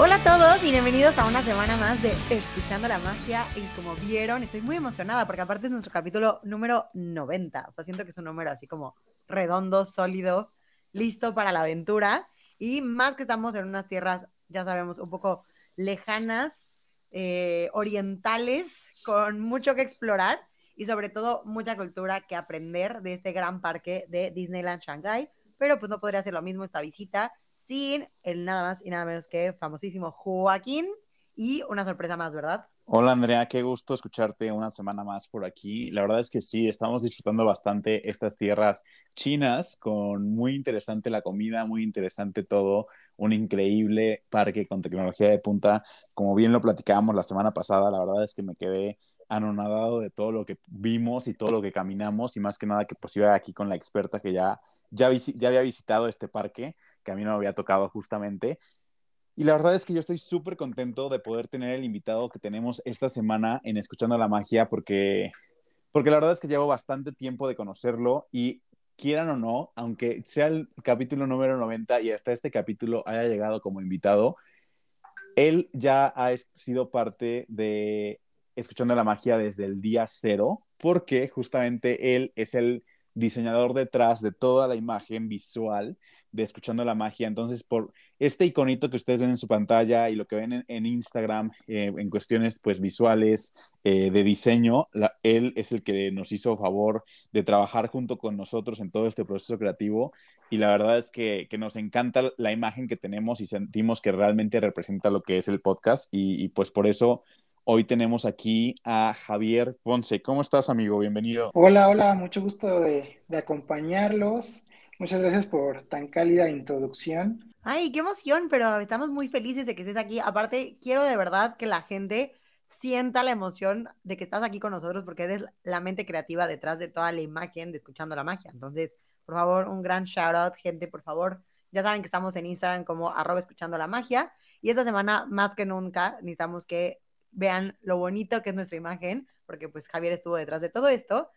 Hola a todos y bienvenidos a una semana más de Escuchando la Magia. Y como vieron, estoy muy emocionada porque aparte es nuestro capítulo número 90. O sea, siento que es un número así como redondo, sólido, listo para la aventura. Y más que estamos en unas tierras, ya sabemos, un poco lejanas, eh, orientales, con mucho que explorar y sobre todo mucha cultura que aprender de este gran parque de Disneyland Shanghai. Pero pues no podría ser lo mismo esta visita sin el nada más y nada menos que famosísimo Joaquín y una sorpresa más, ¿verdad? Hola Andrea, qué gusto escucharte una semana más por aquí. La verdad es que sí, estamos disfrutando bastante estas tierras chinas, con muy interesante la comida, muy interesante todo, un increíble parque con tecnología de punta. Como bien lo platicábamos la semana pasada, la verdad es que me quedé anonadado de todo lo que vimos y todo lo que caminamos y más que nada que pues iba aquí con la experta que ya ya, había visitado este parque, que a mí no me había tocado justamente. Y la verdad es que yo estoy súper contento de poder tener el invitado que tenemos esta semana en Escuchando la Magia, porque, porque la verdad es que llevo bastante tiempo de conocerlo y quieran o no, aunque sea el capítulo número 90 y hasta este capítulo haya llegado como invitado, él ya ha sido parte de Escuchando la Magia desde el día cero, porque justamente él es el diseñador detrás de toda la imagen visual de Escuchando la Magia. Entonces, por este iconito que ustedes ven en su pantalla y lo que ven en, Instagram eh, en cuestiones pues visuales eh, de diseño, él es el que nos hizo favor de trabajar junto con nosotros en todo este proceso creativo y la verdad es que, nos encanta la imagen que tenemos y sentimos que realmente representa lo que es el podcast y pues por eso Hoy tenemos aquí a Javier Ponce. ¿Cómo estás, amigo? Bienvenido. Hola, hola, mucho gusto de, acompañarlos. Muchas gracias por tan cálida introducción. Ay, qué emoción, pero estamos muy felices de que estés aquí. Aparte, quiero de verdad que la gente sienta la emoción de que estás aquí con nosotros porque eres la mente creativa detrás de toda la imagen de Escuchando la Magia. Entonces, por favor, un gran shout out, gente, por favor. Ya saben que estamos en Instagram como arroba escuchando la magia. Y esta semana, más que nunca, necesitamos que vean lo bonito que es nuestra imagen, porque pues Javier estuvo detrás de todo esto.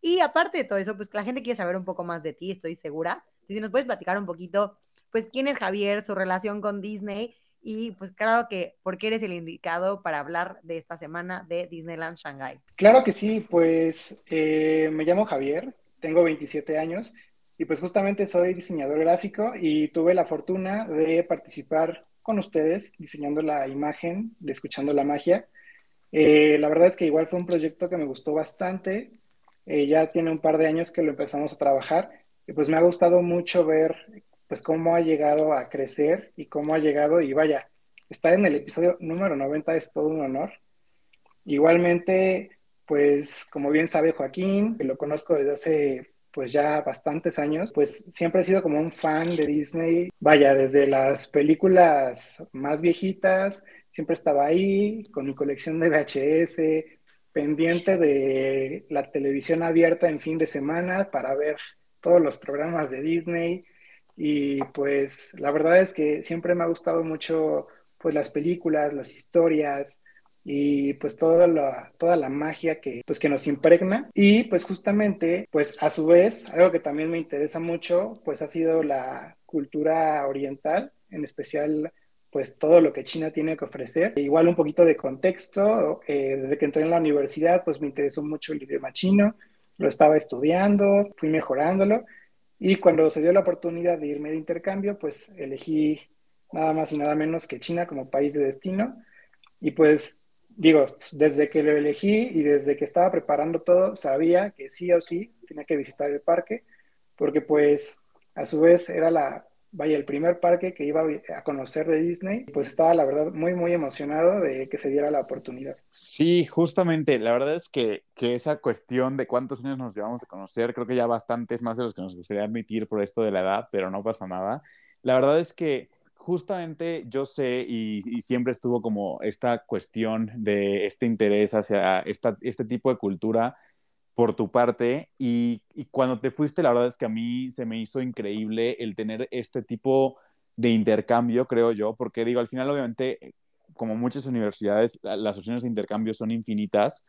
Y aparte de todo eso, pues la gente quiere saber un poco más de ti, estoy segura. Y si nos puedes platicar un poquito, pues quién es Javier, su relación con Disney y pues claro que por qué eres el indicado para hablar de esta semana de Disneyland Shanghai. Claro que sí, pues eh, me llamo Javier, tengo 27 años y pues justamente soy diseñador gráfico y tuve la fortuna de participar con ustedes diseñando la imagen de Escuchando la Magia. Eh, la verdad es que igual fue un proyecto que me gustó bastante. Eh, ya tiene un par de años que lo empezamos a trabajar y pues me ha gustado mucho ver pues cómo ha llegado a crecer y cómo ha llegado y vaya, estar en el episodio número 90 es todo un honor. Igualmente, pues como bien sabe Joaquín, que lo conozco desde hace pues ya bastantes años, pues siempre he sido como un fan de Disney. Vaya, desde las películas más viejitas, siempre estaba ahí con mi colección de VHS, pendiente de la televisión abierta en fin de semana para ver todos los programas de Disney. Y pues la verdad es que siempre me ha gustado mucho pues las películas, las historias, y pues toda la, toda la magia que, pues, que nos impregna. Y pues justamente, pues a su vez, algo que también me interesa mucho, pues ha sido la cultura oriental, en especial pues todo lo que China tiene que ofrecer. Igual un poquito de contexto, eh, desde que entré en la universidad, pues me interesó mucho el idioma chino, lo estaba estudiando, fui mejorándolo y cuando se dio la oportunidad de irme de intercambio, pues elegí nada más y nada menos que China como país de destino. Y pues digo, desde que lo elegí y desde que estaba preparando todo, sabía que sí o sí tenía que visitar el parque, porque pues a su vez era la, vaya, el primer parque que iba a conocer de Disney, pues estaba la verdad muy, muy emocionado de que se diera la oportunidad. Sí, justamente, la verdad es que, que esa cuestión de cuántos años nos llevamos a conocer, creo que ya bastantes más de los que nos gustaría admitir por esto de la edad, pero no pasa nada. La verdad es que justamente yo sé y, siempre estuvo como esta cuestión de este interés hacia este tipo de cultura por tu parte y, y, cuando te fuiste la verdad es que a mí se me hizo increíble el tener este tipo de intercambio, creo yo, porque digo, al final obviamente como muchas universidades, las opciones de intercambio son infinitas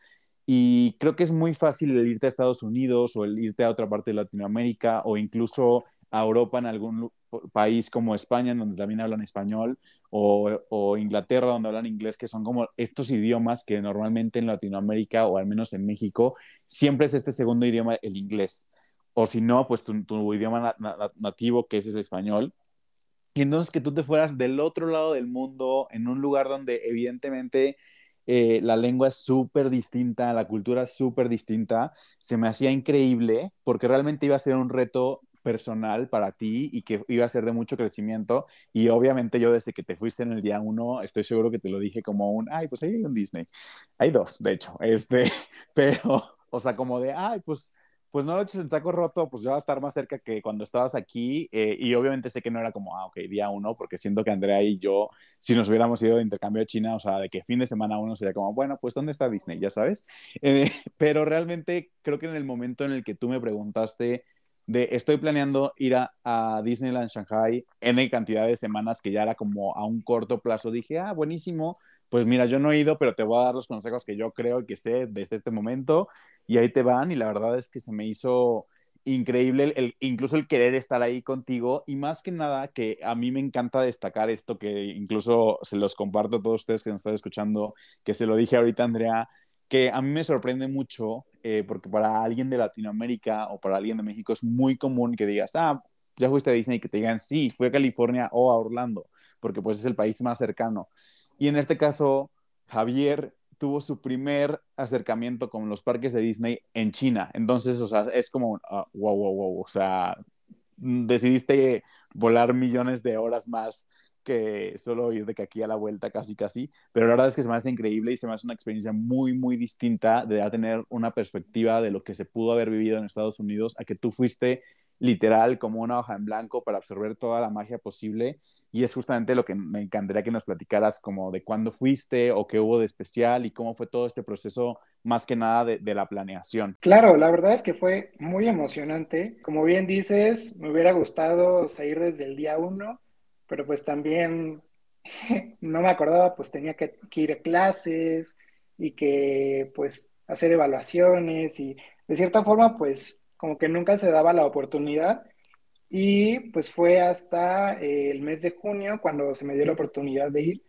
y creo que es muy fácil el irte a Estados Unidos o el irte a otra parte de Latinoamérica o incluso a Europa en algún país como España, donde también hablan español, o, o, Inglaterra, donde hablan inglés, que son como estos idiomas que normalmente en Latinoamérica o al menos en México siempre es este segundo idioma, el inglés. O si no, pues tu, tu idioma nativo, que es el español. Y entonces que tú te fueras del otro lado del mundo, en un lugar donde evidentemente eh, la lengua es súper distinta, la cultura es súper distinta, se me hacía increíble porque realmente iba a ser un reto personal para ti y que iba a ser de mucho crecimiento. Y obviamente yo desde que te fuiste en el día uno, estoy seguro que te lo dije como un, ay, pues ahí hay un Disney. Hay dos, de hecho, este, pero, o sea, como de, ay, pues pues no lo eches en saco roto, pues ya va a estar más cerca que cuando estabas aquí. Eh, y obviamente sé que no era como, ah, ok, día uno, porque siento que Andrea y yo, si nos hubiéramos ido de intercambio a China, o sea, de que fin de semana uno sería como, bueno, pues ¿dónde está Disney? Ya sabes. Eh, pero realmente creo que en el momento en el que tú me preguntaste de estoy planeando ir a, Disneyland Shanghai en cantidad de semanas que ya era como a un corto plazo, dije, ah, buenísimo pues mira, yo no he ido, pero te voy a dar los consejos que yo creo que sé desde este momento y ahí te van y la verdad es que se me hizo increíble incluso el querer estar ahí contigo y más que nada que a mí me encanta destacar esto que incluso se los comparto a todos ustedes que nos están escuchando, que se lo dije ahorita Andrea, que a mí me sorprende mucho eh, porque para alguien de Latinoamérica o para alguien de México es muy común que digas, ah, ya fuiste a Disney y que te digan, sí, fui a California o a Orlando, porque pues es el país más cercano. Y en este caso, Javier tuvo su primer acercamiento con los parques de Disney en China. Entonces, o sea, es como, uh, wow, wow, wow, o sea, decidiste volar millones de horas más que solo ir de que aquí a la vuelta casi casi, pero la verdad es que se me hace increíble y se me hace una experiencia muy muy distinta de tener una perspectiva de lo que se pudo haber vivido en Estados Unidos a que tú fuiste literal como una hoja en blanco para absorber toda la magia posible y es justamente lo que me encantaría que nos platicaras como de cuándo fuiste o qué hubo de especial y cómo fue todo este proceso más que nada de, de, la planeación. Claro, la verdad es que fue muy emocionante. Como bien dices, me hubiera gustado salir desde el día uno, pero pues también no me acordaba, pues tenía que, que ir a clases y que pues hacer evaluaciones y de cierta forma pues como que nunca se daba la oportunidad y pues fue hasta eh, el mes de junio cuando se me dio la oportunidad de ir.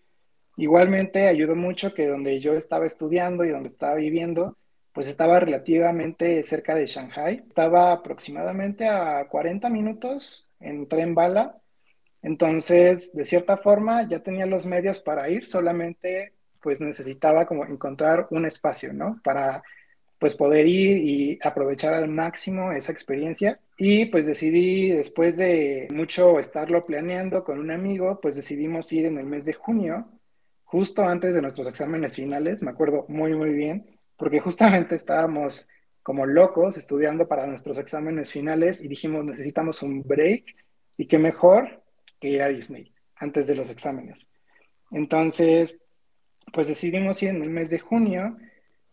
Igualmente ayudó mucho que donde yo estaba estudiando y donde estaba viviendo, pues estaba relativamente cerca de Shanghai. Estaba aproximadamente a 40 minutos en tren bala. Entonces, de cierta forma, ya tenía los medios para ir, solamente pues necesitaba como encontrar un espacio, ¿no? Para pues poder ir y aprovechar al máximo esa experiencia. Y pues decidí, después de mucho estarlo planeando con un amigo, pues decidimos ir en el mes de junio, justo antes de nuestros exámenes finales, me acuerdo muy, muy bien, porque justamente estábamos como locos estudiando para nuestros exámenes finales y dijimos, necesitamos un break y qué mejor que ir a Disney antes de los exámenes. Entonces, pues decidimos ir en el mes de junio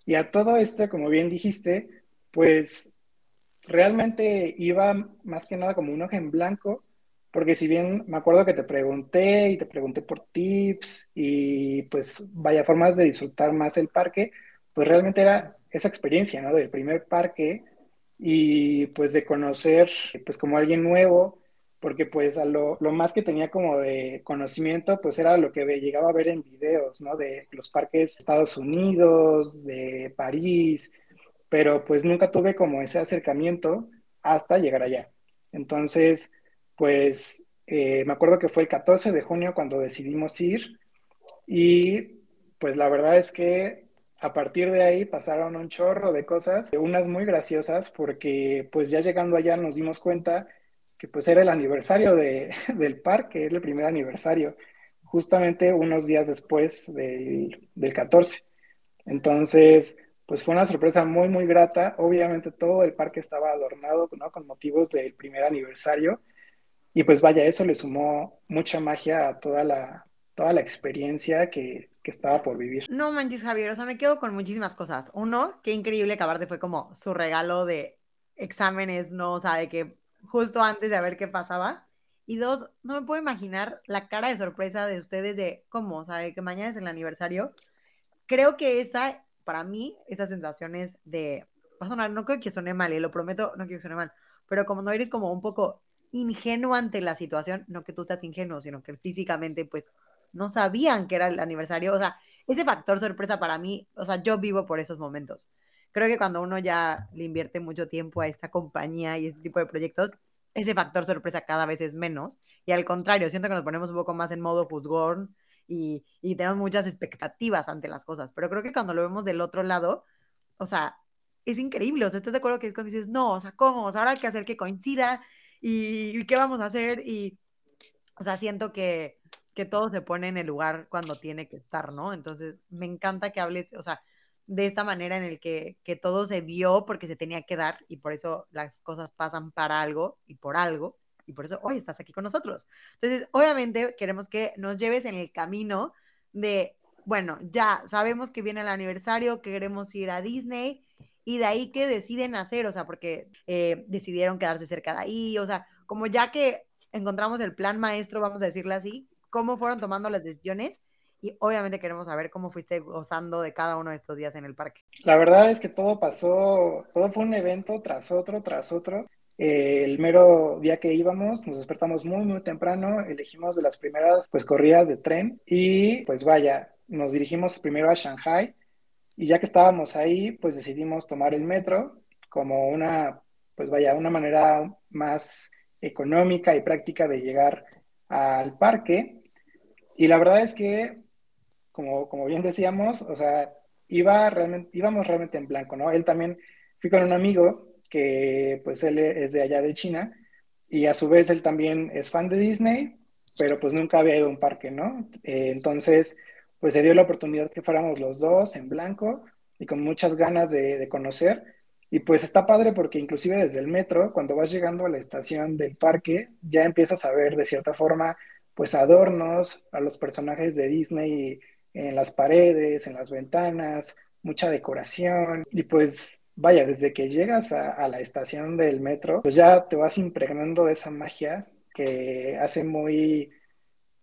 y a todo esto, como bien dijiste, pues realmente iba más que nada como un ojo en blanco, porque si bien me acuerdo que te pregunté y te pregunté por tips y pues vaya formas de disfrutar más el parque, pues realmente era esa experiencia, ¿no? Del primer parque y pues de conocer pues como alguien nuevo porque pues a lo, lo, más que tenía como de conocimiento, pues era lo que llegaba a ver en videos, ¿no? De los parques de Estados Unidos, de París, pero pues nunca tuve como ese acercamiento hasta llegar allá. Entonces, pues eh, me acuerdo que fue el 14 de junio cuando decidimos ir y pues la verdad es que a partir de ahí pasaron un chorro de cosas, unas muy graciosas porque pues ya llegando allá nos dimos cuenta que pues era el aniversario de, del parque, era el primer aniversario, justamente unos días después del, del 14. Entonces, pues fue una sorpresa muy, muy grata. Obviamente todo el parque estaba adornado ¿no? con motivos del primer aniversario. Y pues vaya, eso le sumó mucha magia a toda la, toda la experiencia que, que estaba por vivir. No manches, Javier, o sea, me quedo con muchísimas cosas. Uno, qué increíble que aparte fue como su regalo de exámenes, no, o sea, de que justo antes de ver qué pasaba. Y dos, no me puedo imaginar la cara de sorpresa de ustedes de cómo, o sea, de que mañana es el aniversario. Creo que esa, para mí, esas sensaciones de, va a no creo que suene mal, lo prometo, no quiero que suene mal, pero como no eres como un poco ingenuo ante la situación, no que tú seas ingenuo, sino que físicamente, pues, no sabían que era el aniversario. O sea, ese factor sorpresa para mí, o sea, yo vivo por esos momentos. Creo que cuando uno ya le invierte mucho tiempo a esta compañía y este tipo de proyectos, ese factor sorpresa cada vez es menos. Y al contrario, siento que nos ponemos un poco más en modo juzgón y, y tenemos muchas expectativas ante las cosas. Pero creo que cuando lo vemos del otro lado, o sea, es increíble. O sea, ¿estás de acuerdo que es cuando dices, no, o sea, ¿cómo? O sea, ahora hay que hacer que coincida y, y qué vamos a hacer. Y, o sea, siento que, que todo se pone en el lugar cuando tiene que estar, ¿no? Entonces, me encanta que hables, o sea, de esta manera en el que, que todo se dio porque se tenía que dar y por eso las cosas pasan para algo y por algo y por eso hoy estás aquí con nosotros. Entonces, obviamente queremos que nos lleves en el camino de, bueno, ya sabemos que viene el aniversario, que queremos ir a Disney y de ahí que deciden hacer, o sea, porque eh, decidieron quedarse cerca de ahí, o sea, como ya que encontramos el plan maestro, vamos a decirle así, cómo fueron tomando las decisiones y obviamente queremos saber cómo fuiste gozando de cada uno de estos días en el parque. La verdad es que todo pasó, todo fue un evento tras otro, tras otro. Eh, el mero día que íbamos, nos despertamos muy, muy temprano, elegimos de las primeras pues corridas de tren y pues vaya, nos dirigimos primero a Shanghai y ya que estábamos ahí, pues decidimos tomar el metro como una, pues vaya, una manera más económica y práctica de llegar al parque. Y la verdad es que, como, como bien decíamos, o sea, iba realmente, íbamos realmente en blanco, ¿no? Él también, fui con un amigo que pues él es de allá de China y a su vez él también es fan de Disney, pero pues nunca había ido a un parque, ¿no? Eh, entonces, pues se dio la oportunidad que fuéramos los dos en blanco y con muchas ganas de, de conocer. Y pues está padre porque inclusive desde el metro, cuando vas llegando a la estación del parque, ya empiezas a ver de cierta forma pues adornos a los personajes de Disney en las paredes, en las ventanas, mucha decoración y pues vaya, desde que llegas a, la estación del metro, pues ya te vas impregnando de esa magia que hace muy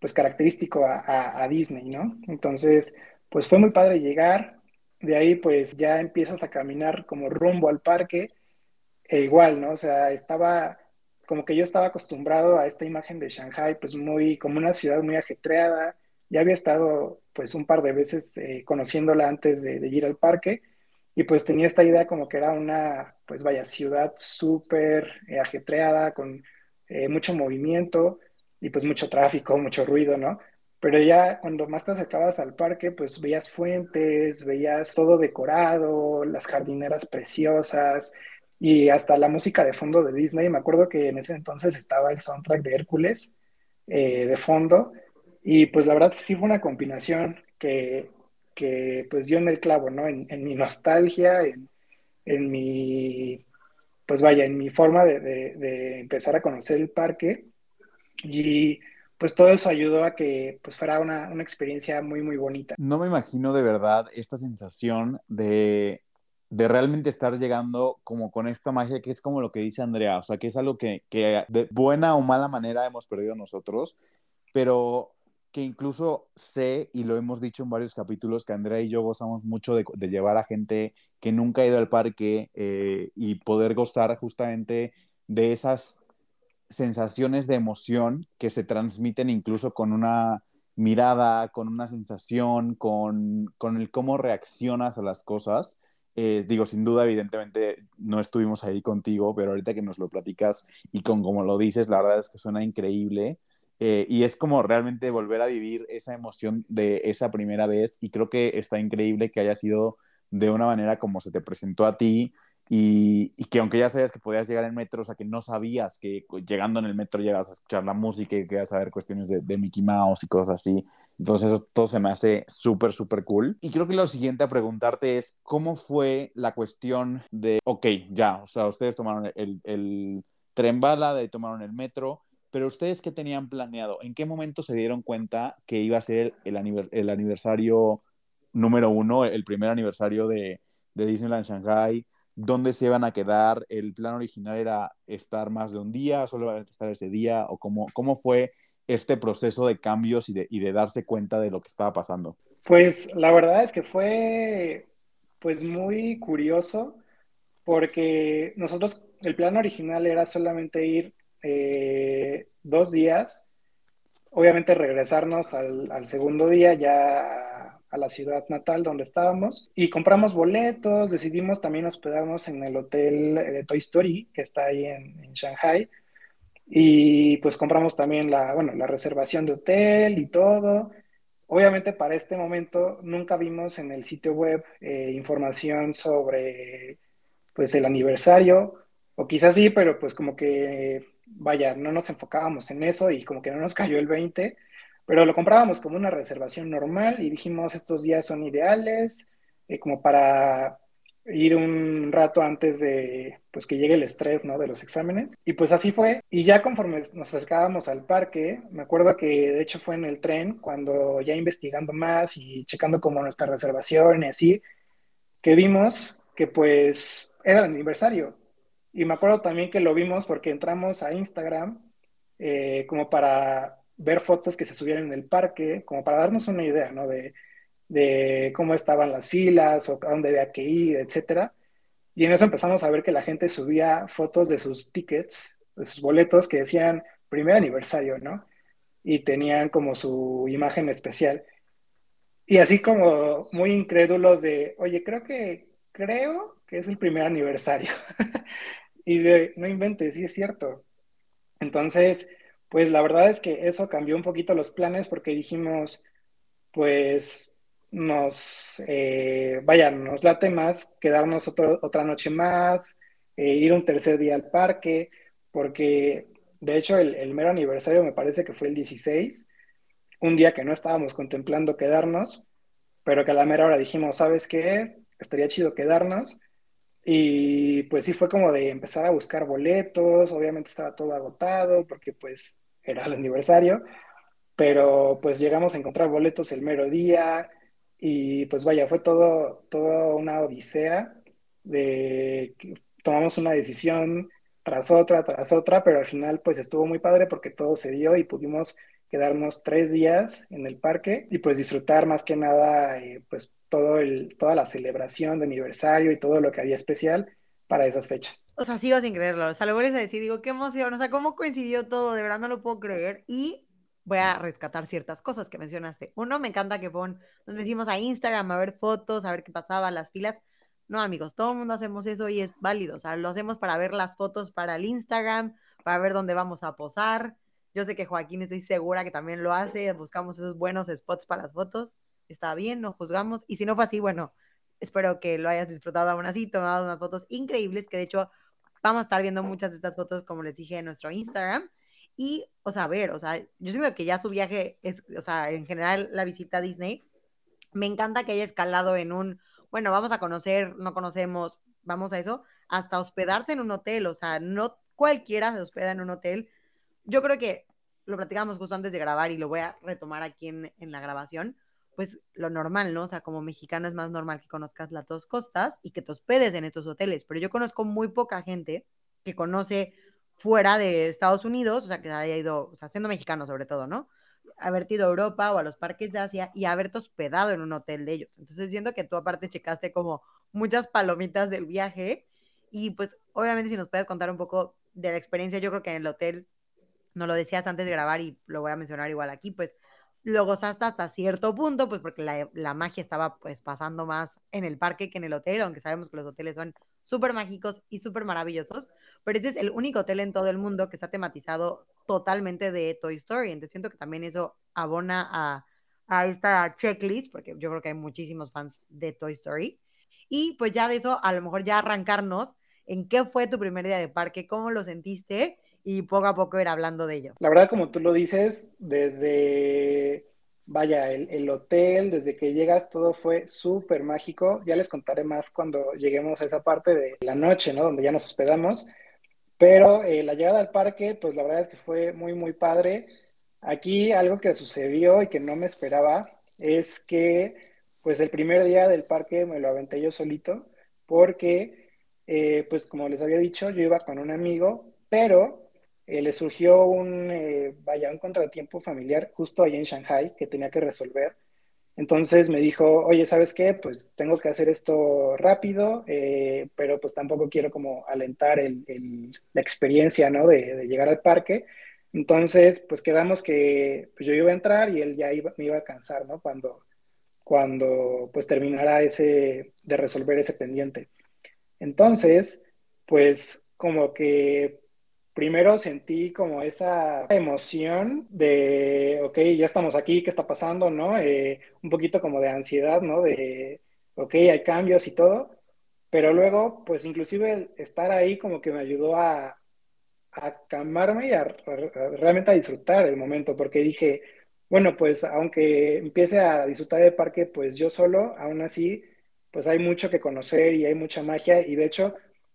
pues característico a, Disney, ¿no? Entonces, pues fue muy padre llegar, de ahí pues ya empiezas a caminar como rumbo al parque, e igual, ¿no? O sea, estaba como que yo estaba acostumbrado a esta imagen de Shanghai, pues muy, como una ciudad muy ajetreada, ya había estado pues un par de veces eh, conociéndola antes de, ir al parque, y pues tenía esta idea como que era una, pues vaya, ciudad súper eh, ajetreada, con eh, mucho movimiento y pues mucho tráfico, mucho ruido, ¿no? Pero ya cuando más te acercabas al parque, pues veías fuentes, veías todo decorado, las jardineras preciosas y hasta la música de fondo de Disney. Me acuerdo que en ese entonces estaba el soundtrack de Hércules eh, de fondo y pues la verdad sí fue una combinación que, que pues dio en el clavo, ¿no? En, mi nostalgia, en, en, mi, pues vaya, en mi forma de, de empezar a conocer el parque y pues todo eso ayudó a que pues fuera una, una, experiencia muy, muy bonita. No me imagino de verdad esta sensación de, de realmente estar llegando como con esta magia que es como lo que dice Andrea, o sea, que es algo que, que de buena o mala manera hemos perdido nosotros, pero que incluso sé, y lo hemos dicho en varios capítulos, que Andrea y yo gozamos mucho de, de llevar a gente que nunca ha ido al parque eh, y poder gozar justamente de esas sensaciones de emoción que se transmiten incluso con una mirada, con una sensación, con, con el cómo reaccionas a las cosas. Eh, digo, sin duda, evidentemente no estuvimos ahí contigo, pero ahorita que nos lo platicas y con como lo dices, la verdad es que suena increíble. Eh, y es como realmente volver a vivir esa emoción de esa primera vez y creo que está increíble que haya sido de una manera como se te presentó a ti, y, que aunque ya sabías que podías llegar en metro, o sea, que no sabías que llegando en el metro llegas a escuchar la música y que ibas a ver cuestiones de, Mickey Mouse y cosas así. Entonces eso todo se me hace súper, súper cool. Y creo que lo siguiente a preguntarte es, ¿cómo fue la cuestión de, ok, ya, o sea, ustedes tomaron el, el tren bala, de ahí tomaron el metro, pero ustedes qué tenían planeado? ¿En qué momento se dieron cuenta que iba a ser el, el aniversario número uno, el primer aniversario de, de Disneyland Shanghai? ¿Dónde se iban a quedar? ¿El plan original era estar más de un día, solamente estar ese día? ¿O cómo, cómo fue este proceso de cambios y de, y de darse cuenta de lo que estaba pasando? Pues la verdad es que fue pues muy curioso porque nosotros, el plan original era solamente ir eh, dos días, obviamente regresarnos al, al segundo día ya a, la ciudad natal donde estábamos y compramos boletos, decidimos también hospedarnos en el hotel de Toy Story que está ahí en, en Shanghai y pues compramos también la, bueno, la reservación de hotel y todo. Obviamente para este momento nunca vimos en el sitio web eh, información sobre pues el aniversario, o quizás sí, pero pues como que, vaya, no nos enfocábamos en eso y como que no nos cayó el 20, pero lo comprábamos como una reservación normal y dijimos estos días son ideales, eh, como para ir un rato antes de pues que llegue el estrés, ¿no? De los exámenes. Y pues así fue. Y ya conforme nos acercábamos al parque, me acuerdo que de hecho fue en el tren, cuando ya investigando más y checando como nuestra reservación y así, que vimos que pues era el aniversario. Y me acuerdo también que lo vimos porque entramos a Instagram eh, como para ver fotos que se subieron en el parque, como para darnos una idea, ¿no? De, de cómo estaban las filas o a dónde había que ir, etcétera. Y en eso empezamos a ver que la gente subía fotos de sus tickets, de sus boletos que decían primer aniversario, ¿no? Y tenían como su imagen especial. Y así como muy incrédulos de, oye, creo que, creo que es el primer aniversario. y de, no inventes, sí es cierto. Entonces, pues la verdad es que eso cambió un poquito los planes porque dijimos, pues nos, eh, vaya, nos late más quedarnos otra noche más, eh, ir un tercer día al parque, porque de hecho el, mero aniversario me parece que fue el 16, un día que no estábamos contemplando quedarnos, pero que a la mera hora dijimos, ¿sabes qué? Estaría chido quedarnos. Y pues sí fue como de empezar a buscar boletos, obviamente estaba todo agotado porque pues era el aniversario, pero pues llegamos a encontrar boletos el mero día, y pues vaya, fue todo, toda una odisea de tomamos una decisión tras otra, tras otra, pero al final pues estuvo muy padre porque todo se dio y pudimos quedarnos tres días en el parque y pues disfrutar más que nada eh, pues todo toda la celebración de aniversario y todo lo que había especial para esas fechas. O sea, sigo sin creerlo. O sea, lo vuelves a decir, digo, qué emoción, o sea, cómo coincidió todo, de verdad no lo puedo creer. Y voy a rescatar ciertas cosas que mencionaste. Uno, me encanta que pon, nos decimos a Instagram a ver fotos, a ver qué pasaba, las filas. No, amigos, todo el mundo hacemos eso y es válido. O sea, lo hacemos para ver las fotos para el Instagram, para ver dónde vamos a posar. Yo sé que Joaquín estoy segura que también lo hace. Buscamos esos buenos spots para las fotos. Está bien, no juzgamos. Y si no fue así, bueno, espero que lo hayas disfrutado aún así, tomado unas fotos increíbles, que de hecho vamos a estar viendo muchas de estas fotos, como les dije, en nuestro Instagram. Y, o sea, a ver, o sea, yo siento que ya su viaje es, o sea, en general la visita a Disney, me encanta que haya escalado en un, bueno, vamos a conocer, no conocemos, vamos a eso, hasta hospedarte en un hotel, o sea, no cualquiera se hospeda en un hotel. Yo creo que lo platicamos justo antes de grabar y lo voy a retomar aquí en, en la grabación, pues lo normal, ¿no? O sea, como mexicano es más normal que conozcas las dos costas y que te hospedes en estos hoteles, pero yo conozco muy poca gente que conoce fuera de Estados Unidos, o sea, que haya ido, o sea, siendo mexicano sobre todo, ¿no? Haber ido a Europa o a los parques de Asia y haberte hospedado en un hotel de ellos. Entonces, siento que tú aparte checaste como muchas palomitas del viaje y pues obviamente si nos puedes contar un poco de la experiencia, yo creo que en el hotel, no lo decías antes de grabar y lo voy a mencionar igual aquí, pues lo gozaste hasta cierto punto, pues porque la, magia estaba pues pasando más en el parque que en el hotel, aunque sabemos que los hoteles son súper mágicos y súper maravillosos, pero este es el único hotel en todo el mundo que está tematizado totalmente de Toy Story, entonces siento que también eso abona a, a esta checklist, porque yo creo que hay muchísimos fans de Toy Story, y pues ya de eso, a lo mejor ya arrancarnos en qué fue tu primer día de parque, cómo lo sentiste, y poco a poco ir hablando de ello. La verdad, como tú lo dices, desde, vaya, el, hotel, desde que llegas, todo fue súper mágico. Ya les contaré más cuando lleguemos a esa parte de la noche, ¿no? Donde ya nos hospedamos. Pero eh, la llegada al parque, pues la verdad es que fue muy, muy padre. Aquí algo que sucedió y que no me esperaba es que, pues el primer día del parque me lo aventé yo solito, porque, eh, pues como les había dicho, yo iba con un amigo, pero eh, le surgió un, vaya, un contratiempo familiar justo ahí en Shanghai que tenía que resolver. Entonces me dijo, oye, ¿sabes qué? Pues tengo que hacer esto rápido, eh, pero pues tampoco quiero como alentar la experiencia, ¿no? De, llegar al parque. Entonces, pues quedamos que pues, yo iba a entrar y él ya me iba a cansar, ¿no? Cuando, cuando pues terminara ese, de resolver ese pendiente. Entonces, pues como que primero sentí como esa emoción de, ok, ya estamos aquí, ¿qué está pasando? ¿No? Eh, un poquito como de ansiedad, ¿no? De, ok, hay cambios y todo, pero luego, pues inclusive estar ahí como que me ayudó a, a calmarme y a, realmente a disfrutar el momento, porque dije, bueno, pues aunque empiece a disfrutar del parque, pues yo solo, aún así, pues hay mucho que conocer y hay mucha magia y de hecho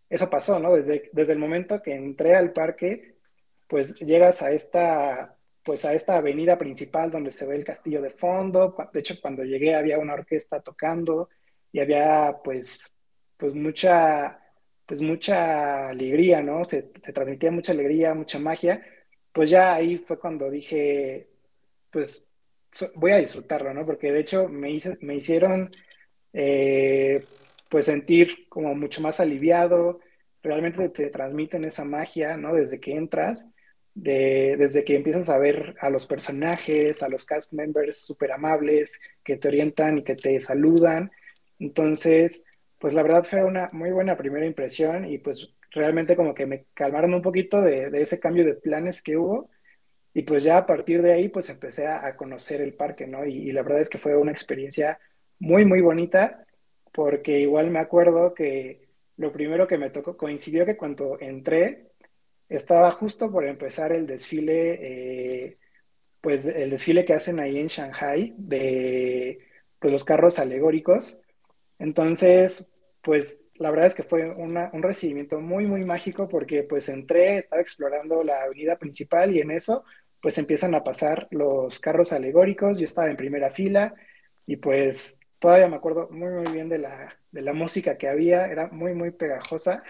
eso pasó, ¿no? Desde, desde el momento que entré al parque, pues llegas a esta, pues a esta avenida principal donde se ve el castillo de fondo. De hecho, cuando llegué había una orquesta tocando y había pues, pues mucha, pues mucha alegría, ¿no? Se, transmitía mucha alegría, mucha magia. Pues ya ahí fue cuando dije, pues voy a disfrutarlo, ¿no? Porque de hecho me, hice, me hicieron eh, pues sentir como mucho más aliviado, realmente te transmiten esa magia, ¿no? Desde que entras, desde que empiezas a ver a los personajes, a los cast members súper amables, que te orientan y que te saludan. Entonces, pues la verdad fue una muy buena primera impresión y pues realmente como que me calmaron un poquito de, ese cambio de planes que hubo. Y pues ya a partir de ahí pues empecé a, conocer el parque, ¿no? y, la verdad es que fue una experiencia muy, muy bonita porque igual me acuerdo que lo primero que me tocó, coincidió que cuando entré, estaba justo por empezar el desfile, eh, pues el desfile que hacen ahí en Shanghai de pues, los carros alegóricos. Entonces, pues la verdad es que fue un recibimiento muy, muy mágico porque pues entré, estaba explorando la avenida principal y en eso pues empiezan a pasar los carros alegóricos, yo estaba en primera fila y pues todavía me acuerdo muy, muy bien de la, de la música que había, era muy, muy pegajosa.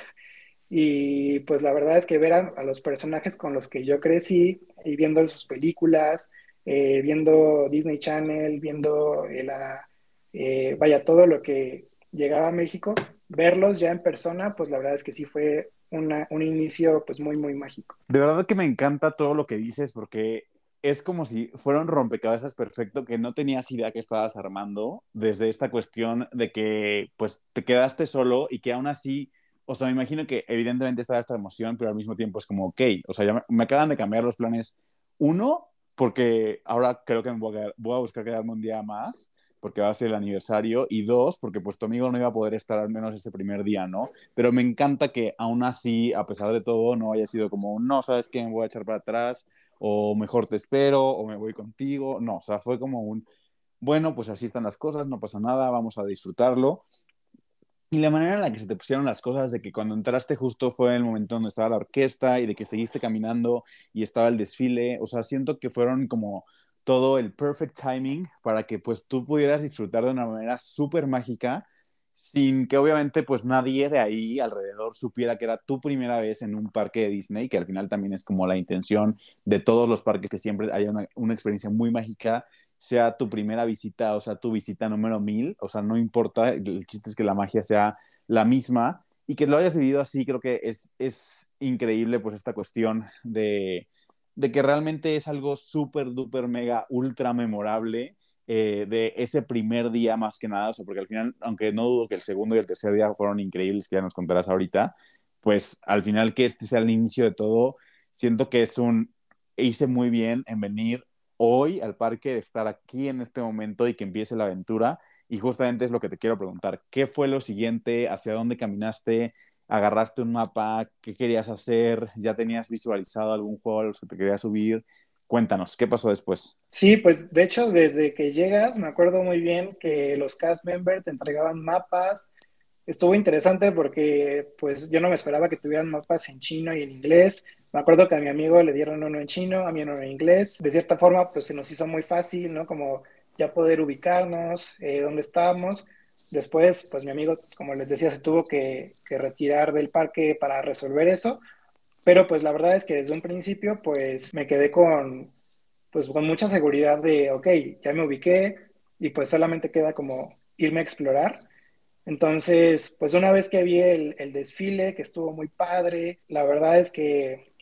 Y pues la verdad es que ver a, los personajes con los que yo crecí y viendo sus películas, eh, viendo Disney Channel, viendo eh, la, eh, vaya, todo lo que llegaba a México, verlos ya en persona, pues la verdad es que sí fue una, un inicio pues muy, muy mágico. De verdad que me encanta todo lo que dices porque es como si fuera un rompecabezas perfecto que no tenías idea que estabas armando desde esta cuestión de que pues te quedaste solo y que aún así, o sea, me imagino que evidentemente estaba esta emoción, pero al mismo tiempo es como, ok, o sea, ya me, acaban de cambiar los planes. Uno, porque ahora creo que me voy a, buscar quedarme un día más porque va a ser el aniversario, y dos, porque pues tu amigo no iba a poder estar al menos ese primer día, ¿no? Pero me encanta que aún así, a pesar de todo, no haya sido como, no, ¿sabes qué? Me voy a echar para atrás, o mejor te espero, o me voy contigo. No, o sea, fue como un, bueno, pues así están las cosas, no pasa nada, vamos a disfrutarlo. Y la manera en la que se te pusieron las cosas, de que cuando entraste justo fue el momento donde estaba la orquesta y de que seguiste caminando y estaba el desfile, o sea, siento que fueron como todo el perfect timing para que pues tú pudieras disfrutar de una manera súper mágica sin que obviamente pues nadie de ahí alrededor supiera que era tu primera vez en un parque de Disney, que al final también es como la intención de todos los parques que siempre haya una, una experiencia muy mágica, sea tu primera visita o sea tu visita número mil, o sea, no importa, el chiste es que la magia sea la misma y que lo hayas vivido así, creo que es, es increíble pues esta cuestión de, de que realmente es algo súper, duper, mega, ultra memorable eh, de ese primer día más que nada, porque al final, aunque no dudo que el segundo y el tercer día fueron increíbles, que ya nos contarás ahorita, pues al final que este sea el inicio de todo, siento que es un, hice muy bien en venir hoy al parque, estar aquí en este momento y que empiece la aventura. Y justamente es lo que te quiero preguntar. ¿Qué fue lo siguiente? ¿Hacia dónde caminaste? ¿Agarraste un mapa? ¿Qué querías hacer? ¿Ya tenías visualizado algún juego a los que te querías subir? Cuéntanos, ¿qué pasó después? Sí, pues de hecho, desde que llegas, me acuerdo muy bien que los cast members te entregaban mapas, estuvo interesante porque pues yo no me esperaba que tuvieran mapas en chino y en inglés. Me acuerdo que a mi amigo le dieron uno en chino, a mí uno en inglés. De cierta forma, pues se nos hizo muy fácil, ¿no? Como ya poder ubicarnos, eh, dónde estábamos. Después, pues mi amigo, como les decía, se tuvo que, que, retirar del parque para resolver eso. Pero pues la verdad es que desde un principio, pues me quedé con, pues, con mucha seguridad de, ok, ya me ubiqué y pues solamente queda como irme a explorar. Entonces, pues una vez que vi el, desfile, que estuvo muy padre, la verdad es que,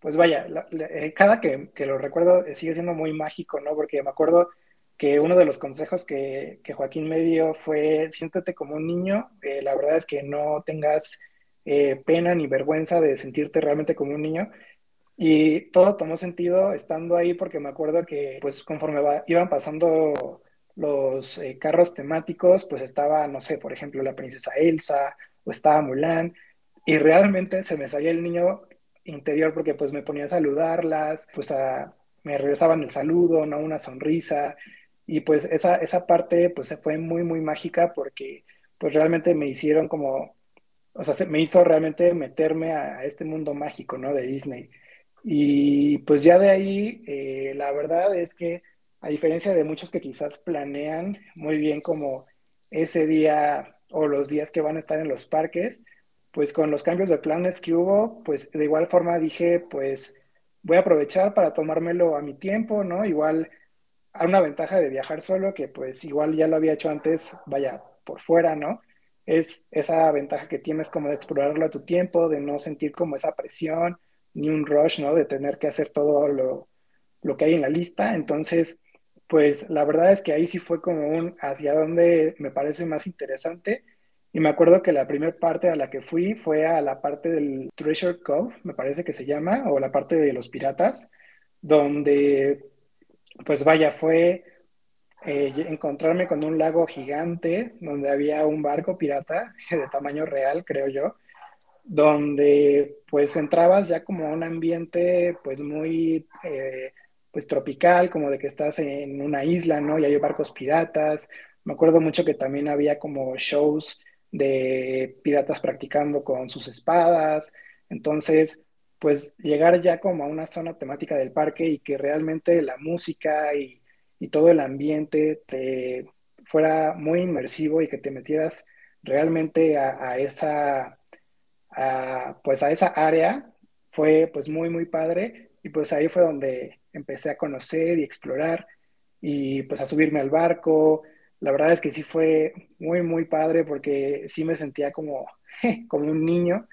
pues vaya, eh, cada que, lo recuerdo eh, sigue siendo muy mágico, ¿no? Porque me acuerdo que uno de los consejos que, que Joaquín me dio fue, siéntate como un niño, eh, la verdad es que no tengas eh, pena ni vergüenza de sentirte realmente como un niño. Y todo tomó sentido estando ahí porque me acuerdo que pues conforme iban pasando los eh, carros temáticos, pues estaba, no sé, por ejemplo, la princesa Elsa o estaba Mulan y realmente se me salía el niño interior porque pues me ponía a saludarlas, pues a, me regresaban el saludo, ¿no? Una sonrisa y pues esa, esa parte pues fue muy, muy mágica porque pues realmente me hicieron como, o sea, me hizo realmente meterme a, este mundo mágico, ¿no? De Disney. Y pues ya de ahí, eh, la verdad es que a diferencia de muchos que quizás planean muy bien como ese día o los días que van a estar en los parques, pues con los cambios de planes que hubo, pues de igual forma dije, pues voy a aprovechar para tomármelo a mi tiempo, ¿no? Igual a una ventaja de viajar solo, que pues igual ya lo había hecho antes, vaya, por fuera, ¿no? Es esa ventaja que tienes como de explorarlo a tu tiempo, de no sentir como esa presión, ni un rush, ¿no? De tener que hacer todo lo, lo que hay en la lista. Entonces, pues la verdad es que ahí sí fue como un hacia dónde me parece más interesante. Y me acuerdo que la primera parte a la que fui fue a la parte del Treasure Cove, me parece que se llama, o la parte de los piratas, donde, pues vaya, fue eh, encontrarme con un lago gigante, donde había un barco pirata de tamaño real, creo yo, donde pues entrabas ya como a un ambiente pues muy... Eh, pues tropical, como de que estás en una isla, ¿no? Y hay barcos piratas. Me acuerdo mucho que también había como shows de piratas practicando con sus espadas. Entonces, pues llegar ya como a una zona temática del parque y que realmente la música y, y todo el ambiente te fuera muy inmersivo y que te metieras realmente a, esa, pues a esa área, fue pues muy, muy padre. Y pues ahí fue donde empecé a conocer y explorar y pues a subirme al barco. La verdad es que sí fue muy, muy padre porque sí me sentía como, como un niño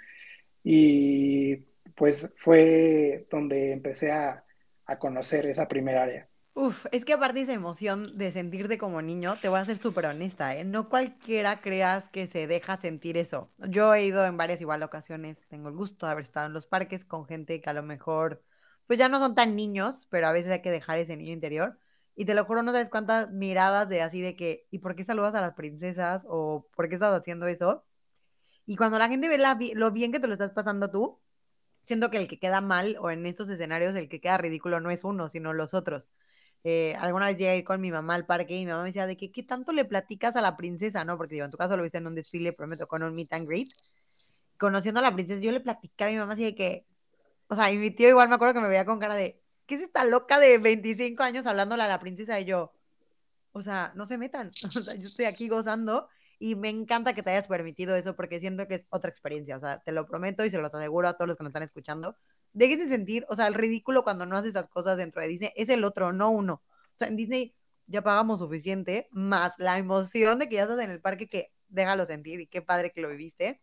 y pues fue donde empecé a, a conocer esa primera área. Uf, es que aparte esa emoción de sentirte como niño, te voy a ser súper honesta, ¿eh? No cualquiera creas que se deja sentir eso. Yo he ido en varias igual ocasiones, tengo el gusto de haber estado en los parques con gente que a lo mejor pues ya no son tan niños, pero a veces hay que dejar ese niño interior. Y te lo juro, no sabes cuántas miradas de así de que, ¿y por qué saludas a las princesas? ¿O por qué estás haciendo eso? Y cuando la gente ve la, lo bien que te lo estás pasando tú, siento que el que queda mal o en esos escenarios el que queda ridículo no es uno, sino los otros. Eh, alguna vez llegué a ir con mi mamá al parque y mi mamá me decía de que qué tanto le platicas a la princesa, ¿no? Porque digo, en tu caso lo viste en un desfile, pero me tocó en un meet and greet. Conociendo a la princesa, yo le platicaba a mi mamá así de que, o sea, y mi tío igual me acuerdo que me veía con cara de, ¿qué es esta loca de 25 años hablándole a la princesa? Y yo, o sea, no se metan, o sea, yo estoy aquí gozando y me encanta que te hayas permitido eso porque siento que es otra experiencia, o sea, te lo prometo y se los aseguro a todos los que nos están escuchando. Déjense sentir, o sea, el ridículo cuando no haces esas cosas dentro de Disney es el otro, no uno. O sea, en Disney ya pagamos suficiente, más la emoción de que ya estás en el parque que déjalo sentir y qué padre que lo viviste.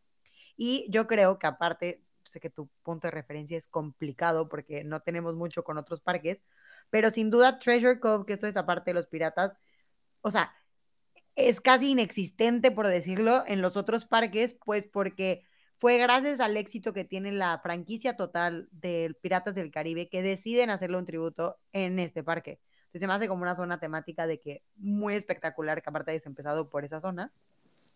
Y yo creo que aparte, sé que tu punto de referencia es complicado porque no tenemos mucho con otros parques, pero sin duda Treasure Cove, que esto es aparte de los piratas, o sea, es casi inexistente, por decirlo, en los otros parques, pues porque fue gracias al éxito que tiene la franquicia total de Piratas del Caribe que deciden hacerle un tributo en este parque. Entonces se me hace como una zona temática de que muy espectacular, que aparte hayas empezado por esa zona.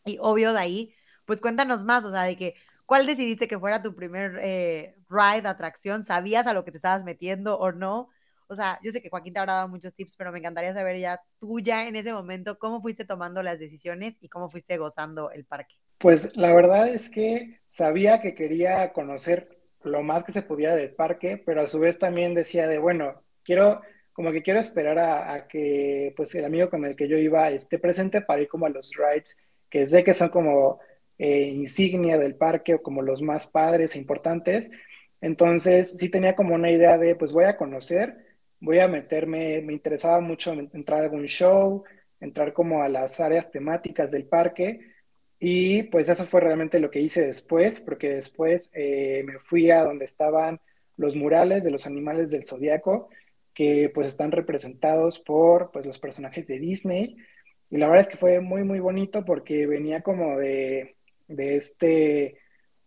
Y obvio de ahí, pues cuéntanos más, o sea, de que ¿Cuál decidiste que fuera tu primer eh, ride, atracción? ¿Sabías a lo que te estabas metiendo o no? O sea, yo sé que Joaquín te habrá dado muchos tips, pero me encantaría saber ya tú ya en ese momento cómo fuiste tomando las decisiones y cómo fuiste gozando el parque. Pues la verdad es que sabía que quería conocer lo más que se podía del parque, pero a su vez también decía de, bueno, quiero, como que quiero esperar a, que pues el amigo con el que yo iba esté presente para ir como a los rides, que sé que son como eh, insignia del parque o como los más padres e importantes. Entonces sí tenía como una idea de, pues voy a conocer, voy a meterme, me interesaba mucho entrar a algún show, entrar como a las áreas temáticas del parque. Y pues eso fue realmente lo que hice después, porque después eh, me fui a donde estaban los murales de los animales del zodiaco, que pues están representados por pues los personajes de Disney. Y la verdad es que fue muy, muy bonito porque venía como de, de este,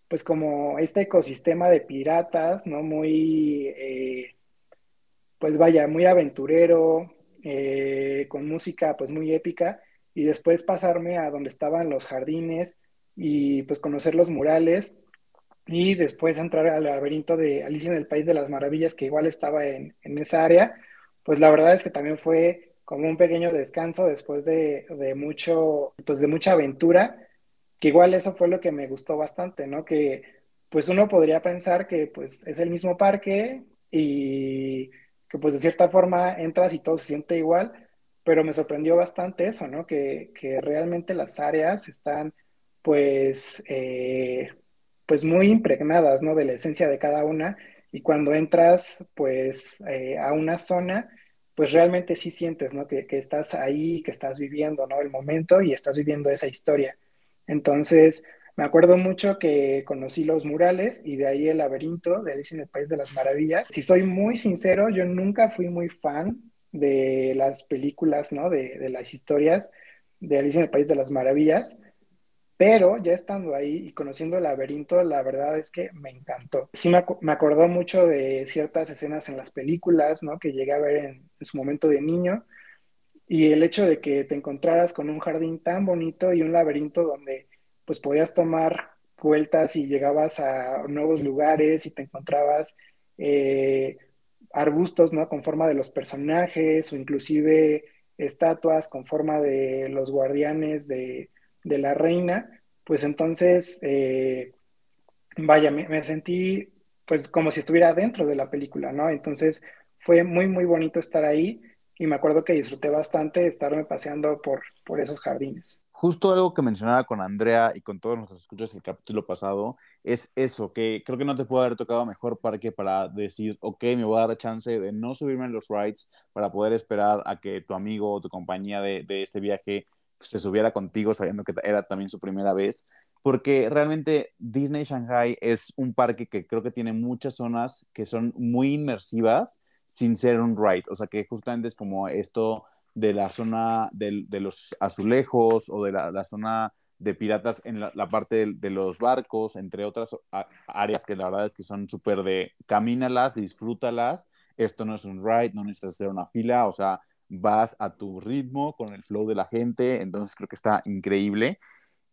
pues como este ecosistema de piratas, ¿no? Muy, eh, pues vaya, muy aventurero, eh, con música pues muy épica, y después pasarme a donde estaban los jardines y pues conocer los murales, y después entrar al laberinto de Alicia en el País de las Maravillas, que igual estaba en, en esa área, pues la verdad es que también fue como un pequeño descanso después de, de mucho, pues de mucha aventura, que igual eso fue lo que me gustó bastante, ¿no? Que pues uno podría pensar que pues es el mismo parque y que pues de cierta forma entras y todo se siente igual, pero me sorprendió bastante eso, ¿no? Que, que realmente las áreas están pues, eh, pues muy impregnadas, ¿no? De la esencia de cada una y cuando entras pues eh, a una zona, pues realmente sí sientes, ¿no? Que, que estás ahí, que estás viviendo, ¿no? El momento y estás viviendo esa historia. Entonces, me acuerdo mucho que conocí los murales y de ahí el laberinto de Alicia en el País de las Maravillas. Si soy muy sincero, yo nunca fui muy fan de las películas, ¿no? De, de las historias de Alicia en el País de las Maravillas, pero ya estando ahí y conociendo el laberinto, la verdad es que me encantó. Sí me, me acordó mucho de ciertas escenas en las películas, ¿no? Que llegué a ver en, su momento de niño y el hecho de que te encontraras con un jardín tan bonito y un laberinto donde pues podías tomar vueltas y llegabas a nuevos lugares y te encontrabas eh, arbustos, ¿no? Con forma de los personajes o inclusive estatuas con forma de los guardianes de, la reina, pues entonces, eh, vaya, me, me, sentí pues como si estuviera dentro de la película, ¿no? Entonces fue muy, muy bonito estar ahí y me acuerdo que disfruté bastante estarme paseando por, por esos jardines. Justo algo que mencionaba con Andrea y con todos nuestros escuchas el capítulo pasado es eso, que creo que no te puede haber tocado mejor parque para decir, ok, me voy a dar la chance de no subirme en los rides para poder esperar a que tu amigo o tu compañía de, de este viaje se subiera contigo sabiendo que era también su primera vez, porque realmente Disney Shanghai es un parque que creo que tiene muchas zonas que son muy inmersivas sin ser un ride. O sea, que justamente es como esto de la zona de, de los azulejos o de la, la zona de piratas en la, parte de, los barcos, entre otras áreas que la verdad es que son súper de camínalas, disfrútalas. Esto no es un ride, no necesitas hacer una fila, o sea, vas a tu ritmo con el flow de la gente, entonces creo que está increíble.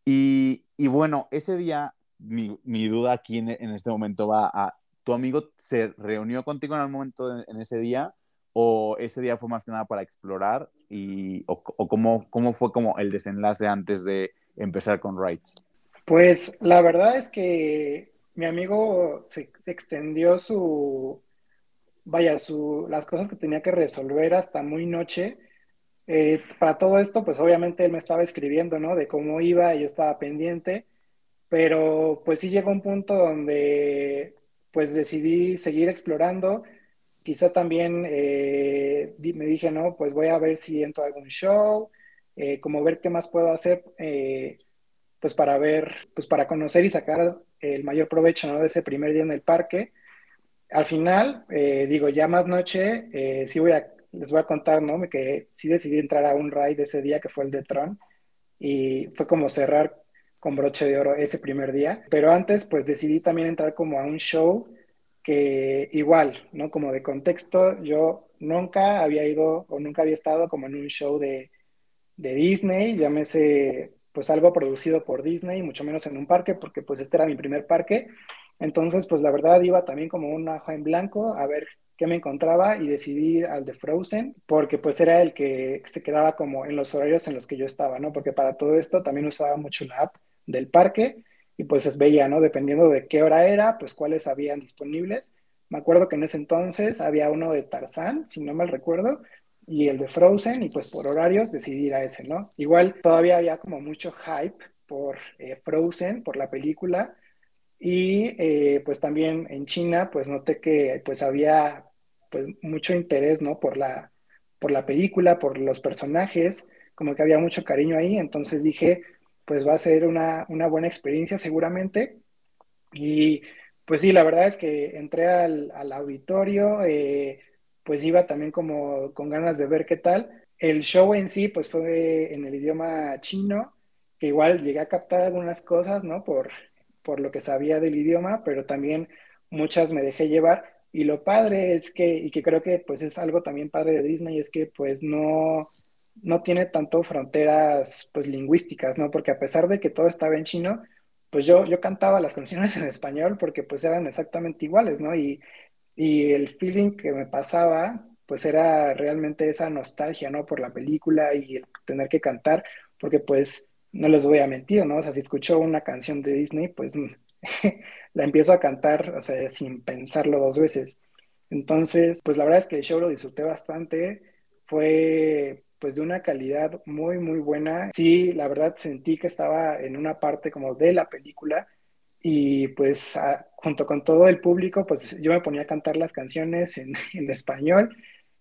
Y, y bueno, ese día, mi, mi duda aquí en, este momento va a, ¿tu amigo se reunió contigo en algún momento en, en, ese día? ¿O ese día fue más que nada para explorar? Y, ¿O, cómo, cómo fue como el desenlace antes de empezar con Rights? Pues la verdad es que mi amigo se, se extendió su, vaya, su, las cosas que tenía que resolver hasta muy noche. Eh, para todo esto, pues obviamente él me estaba escribiendo, ¿no? De cómo iba y yo estaba pendiente, pero pues sí llegó un punto donde pues decidí seguir explorando. Quizá también eh, me dije, no, pues voy a ver si entro a algún show, eh, como ver qué más puedo hacer, eh, pues para ver, pues para conocer y sacar el mayor provecho ¿no? de ese primer día en el parque. Al final, eh, digo, ya más noche, sí voy a, les voy a contar, ¿no? Que sí decidí entrar a un ride ese día que fue el de Tron y fue como cerrar con broche de oro ese primer día. Pero antes, pues decidí también entrar como a un show que igual, ¿no? Como de contexto, yo nunca había ido o nunca había estado como en un show de, de Disney, llámese pues algo producido por Disney, mucho menos en un parque, porque pues este era mi primer parque. Entonces, pues la verdad iba también como un hoja en blanco a ver qué me encontraba y decidí al de Frozen, porque pues era el que se quedaba como en los horarios en los que yo estaba, ¿no? Porque para todo esto también usaba mucho la app del parque y pues se veía, ¿no? Dependiendo de qué hora era, pues cuáles habían disponibles. Me acuerdo que en ese entonces había uno de Tarzán, si no mal recuerdo, y el de Frozen, y pues por horarios decidí ir a ese, ¿no? Igual todavía había como mucho hype por eh, Frozen, por la película, y eh, pues también en China, pues noté que pues había pues mucho interés, ¿no? Por la, por la película, por los personajes, como que había mucho cariño ahí, entonces dije, pues va a ser una, una buena experiencia seguramente. Y pues sí, la verdad es que entré al, al auditorio, eh, pues iba también como con ganas de ver qué tal. El show en sí, pues fue en el idioma chino, que igual llegué a captar algunas cosas, ¿no? Por, por lo que sabía del idioma, pero también muchas me dejé llevar. Y lo padre es que, y que creo que pues es algo también padre de Disney, es que pues no, no tiene tanto fronteras pues lingüísticas, ¿no? Porque a pesar de que todo estaba en chino, pues yo, yo cantaba las canciones en español porque pues eran exactamente iguales, ¿no? Y, y el feeling que me pasaba pues era realmente esa nostalgia, ¿no? Por la película y tener que cantar, porque pues no les voy a mentir, ¿no? O sea, si escucho una canción de Disney, pues la empiezo a cantar, o sea, sin pensarlo dos veces. Entonces, pues la verdad es que el show lo disfruté bastante, fue pues de una calidad muy, muy buena. Sí, la verdad sentí que estaba en una parte como de la película y pues junto con todo el público, pues yo me ponía a cantar las canciones en, español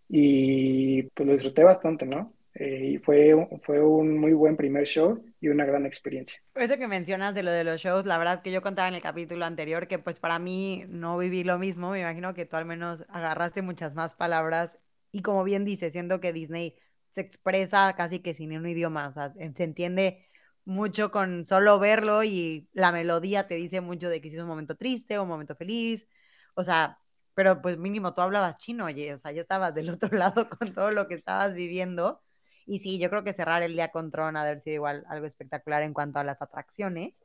y pues lo disfruté bastante, ¿no? Eh, y fue, fue un muy buen primer show y una gran experiencia. Eso que mencionas de lo de los shows, la verdad que yo contaba en el capítulo anterior que pues para mí no viví lo mismo, me imagino que tú al menos agarraste muchas más palabras y como bien dice, siendo que Disney se expresa casi que sin un idioma, o sea, se entiende mucho con solo verlo y la melodía te dice mucho de que si es un momento triste o un momento feliz, o sea, pero pues mínimo tú hablabas chino, oye, o sea, ya estabas del otro lado con todo lo que estabas viviendo. Y sí, yo creo que cerrar el día con Tron ha haber sido igual algo espectacular en cuanto a las atracciones.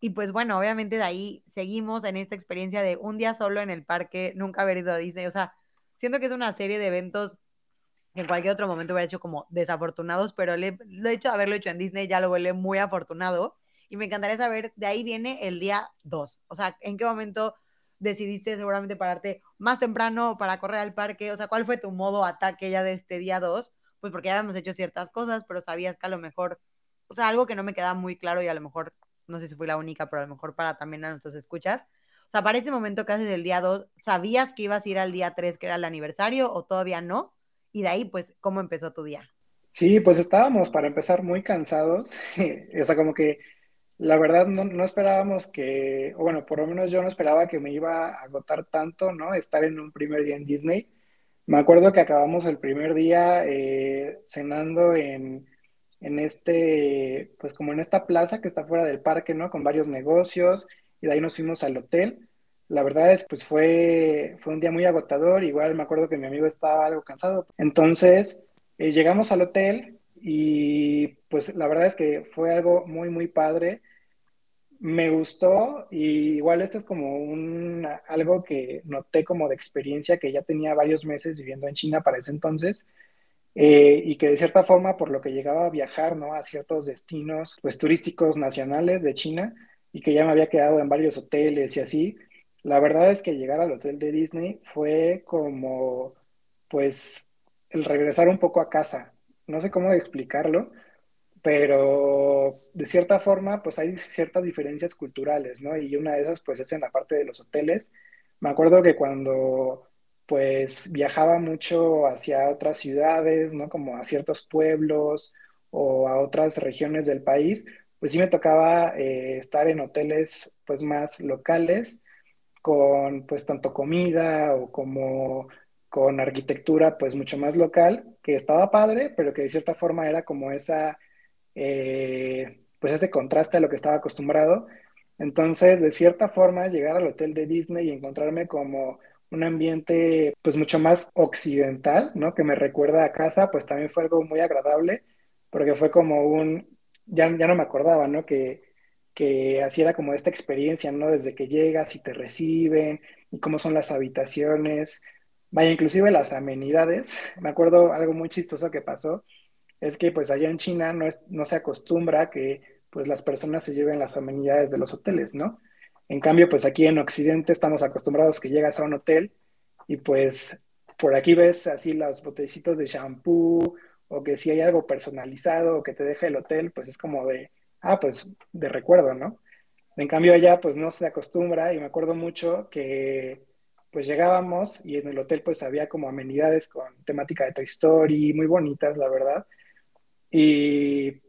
Y pues bueno, obviamente de ahí seguimos en esta experiencia de un día solo en el parque, nunca haber ido a Disney. O sea, siento que es una serie de eventos en cualquier otro momento hubiera hecho como desafortunados, pero le, lo hecho haberlo hecho en Disney ya lo vuelve muy afortunado. Y me encantaría saber, de ahí viene el día 2. O sea, ¿en qué momento decidiste seguramente pararte más temprano para correr al parque? O sea, ¿cuál fue tu modo ataque ya de este día 2? Pues porque ya habíamos hecho ciertas cosas, pero sabías que a lo mejor, o sea, algo que no me queda muy claro y a lo mejor, no sé si fui la única, pero a lo mejor para también a nuestros escuchas. O sea, para ese momento que haces el día 2, ¿sabías que ibas a ir al día 3, que era el aniversario, o todavía no? Y de ahí, pues, ¿cómo empezó tu día? Sí, pues estábamos para empezar muy cansados, o sea, como que la verdad no, esperábamos que, bueno, por lo menos yo no esperaba que me iba a agotar tanto, ¿no? Estar en un primer día en Disney. Me acuerdo que acabamos el primer día eh, cenando en, en este, pues como en esta plaza que está fuera del parque, ¿no? Con varios negocios, y de ahí nos fuimos al hotel. La verdad es, pues fue, fue un día muy agotador. Igual me acuerdo que mi amigo estaba algo cansado. Entonces, eh, llegamos al hotel y pues la verdad es que fue algo muy, muy padre. Me gustó y igual esto es como un, algo que noté como de experiencia que ya tenía varios meses viviendo en China para ese entonces. Eh, y que de cierta forma, por lo que llegaba a viajar, ¿no? A ciertos destinos, pues turísticos nacionales de China, y que ya me había quedado en varios hoteles y así, la verdad es que llegar al hotel de Disney fue como, pues, el regresar un poco a casa. No sé cómo explicarlo, pero de cierta forma, pues hay ciertas diferencias culturales, ¿no? Y una de esas, pues, es en la parte de los hoteles. Me acuerdo que cuando, pues, viajaba mucho hacia otras ciudades, ¿no? Como a ciertos pueblos o a otras regiones del país, pues sí me tocaba eh, estar en hoteles, pues, más locales con pues tanto comida o como con arquitectura pues mucho más local, que estaba padre, pero que de cierta forma era como esa, eh, pues ese contraste a lo que estaba acostumbrado. Entonces, de cierta forma, llegar al hotel de Disney y encontrarme como un ambiente pues mucho más occidental, ¿no? Que me recuerda a casa, pues también fue algo muy agradable, porque fue como un, ya, ya no me acordaba, ¿no? Que que así era como esta experiencia, ¿no? Desde que llegas y te reciben y cómo son las habitaciones, vaya, inclusive las amenidades. Me acuerdo algo muy chistoso que pasó, es que pues allá en China no, es, no se acostumbra que pues las personas se lleven las amenidades de los hoteles, ¿no? En cambio, pues aquí en Occidente estamos acostumbrados que llegas a un hotel y pues por aquí ves así los botecitos de shampoo o que si hay algo personalizado o que te deja el hotel, pues es como de, ah, pues de recuerdo, ¿no? En cambio allá pues no se acostumbra y me acuerdo mucho que pues llegábamos y en el hotel pues había como amenidades con temática de Toy Story, muy bonitas, la verdad. Y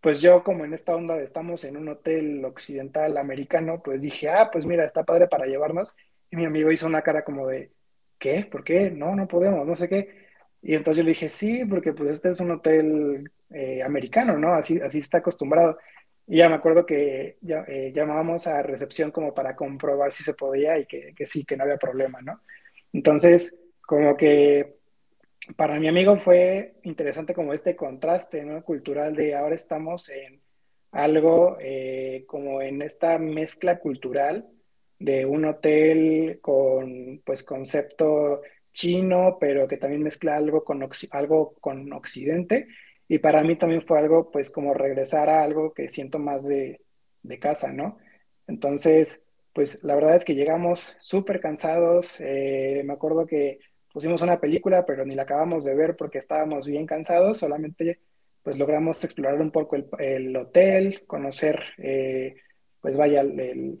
pues yo como en esta onda de estamos en un hotel occidental americano, pues dije, ah, pues mira, está padre para llevarnos. Y mi amigo hizo una cara como de, ¿qué? ¿Por qué? No, no podemos, no sé qué. Y entonces yo le dije, sí, porque pues este es un hotel eh, americano, ¿no? Así, así está acostumbrado. Y ya me acuerdo que ya, eh, llamábamos a recepción como para comprobar si se podía y que, que, sí, que no había problema, ¿no? Entonces, como que para mi amigo fue interesante como este contraste, ¿no? Cultural de ahora estamos en algo eh, como en esta mezcla cultural de un hotel con, pues, concepto chino, pero que también mezcla algo con, algo con Occidente y para mí también fue algo, pues, como regresar a algo que siento más de, casa, ¿no? Entonces, pues, la verdad es que llegamos súper cansados. Eh, me acuerdo que pusimos una película, pero ni la acabamos de ver porque estábamos bien cansados. Solamente, pues, logramos explorar un poco el, hotel, conocer, eh, pues, vaya, de,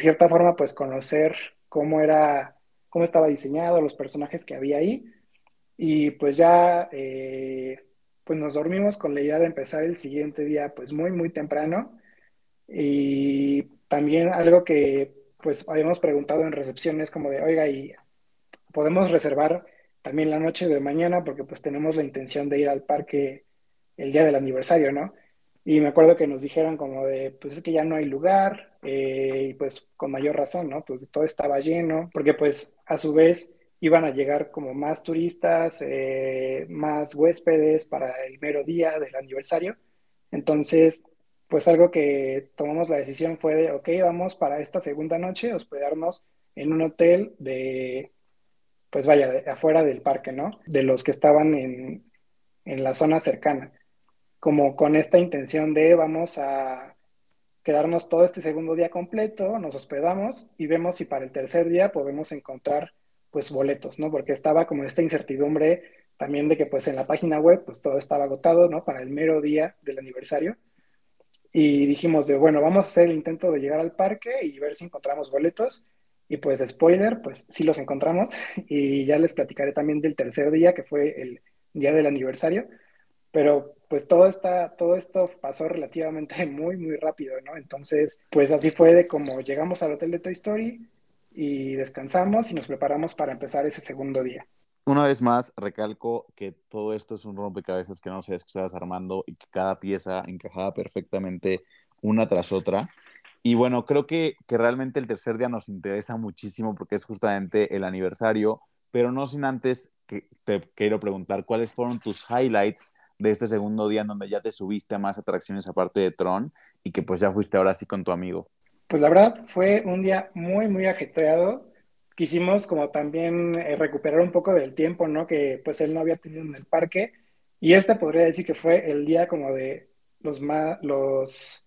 cierta forma, pues, conocer cómo era, cómo estaba diseñado, los personajes que había ahí. Y pues ya eh, pues nos dormimos con la idea de empezar el siguiente día pues muy, muy temprano. Y también algo que pues habíamos preguntado en recepciones como de, oiga, y podemos reservar también la noche de mañana porque pues tenemos la intención de ir al parque el día del aniversario, ¿no? Y me acuerdo que nos dijeron como de, pues es que ya no hay lugar, eh, y pues con mayor razón, ¿no? Pues todo estaba lleno, porque pues a su vez iban a llegar como más turistas, eh, más huéspedes para el mero día del aniversario. Entonces, pues algo que tomamos la decisión fue de, ok, vamos para esta segunda noche hospedarnos en un hotel de, pues vaya, afuera del parque, ¿no? De los que estaban en, en la zona cercana. Como con esta intención de vamos a quedarnos todo este segundo día completo, nos hospedamos y vemos si para el tercer día podemos encontrar pues boletos, ¿no? Porque estaba como esta incertidumbre también de que pues en la página web pues todo estaba agotado, ¿no? Para el mero día del aniversario. Y dijimos de, bueno, vamos a hacer el intento de llegar al parque y ver si encontramos boletos. Y pues spoiler, pues sí los encontramos. Y ya les platicaré también del tercer día, que fue el día del aniversario. Pero pues todo, está, todo esto pasó relativamente muy, muy rápido, ¿no? Entonces, pues así fue de como llegamos al hotel de Toy Story, y descansamos y nos preparamos para empezar ese segundo día. Una vez más, recalco que todo esto es un rompecabezas que no sabes que estabas armando y que cada pieza encajaba perfectamente una tras otra. Y bueno, creo que, que realmente el tercer día nos interesa muchísimo porque es justamente el aniversario, pero no sin antes que te quiero preguntar cuáles fueron tus highlights de este segundo día en donde ya te subiste a más atracciones aparte de Tron y que pues ya fuiste ahora sí con tu amigo. Pues la verdad fue un día muy, muy ajetreado. Quisimos como también eh, recuperar un poco del tiempo, ¿no? Que pues él no había tenido en el parque. Y este podría decir que fue el día como de los más, los,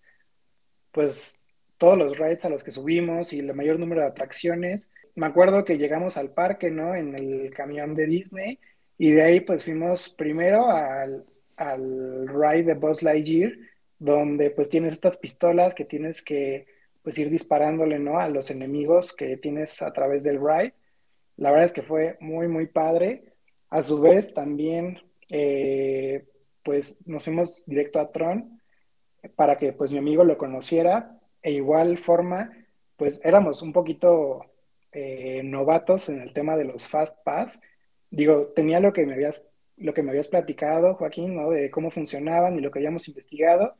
pues todos los rides a los que subimos y el mayor número de atracciones. Me acuerdo que llegamos al parque, ¿no? En el camión de Disney y de ahí pues fuimos primero al, al ride de Buzz Lightyear, donde pues tienes estas pistolas que tienes que pues ir disparándole, ¿no? A los enemigos que tienes a través del ride. La verdad es que fue muy, muy padre. A su vez, también, eh, pues nos fuimos directo a Tron para que pues mi amigo lo conociera. E igual forma, pues éramos un poquito eh, novatos en el tema de los Fast Pass. Digo, tenía lo que me habías, lo que me habías platicado, Joaquín, ¿no? De cómo funcionaban y lo que habíamos investigado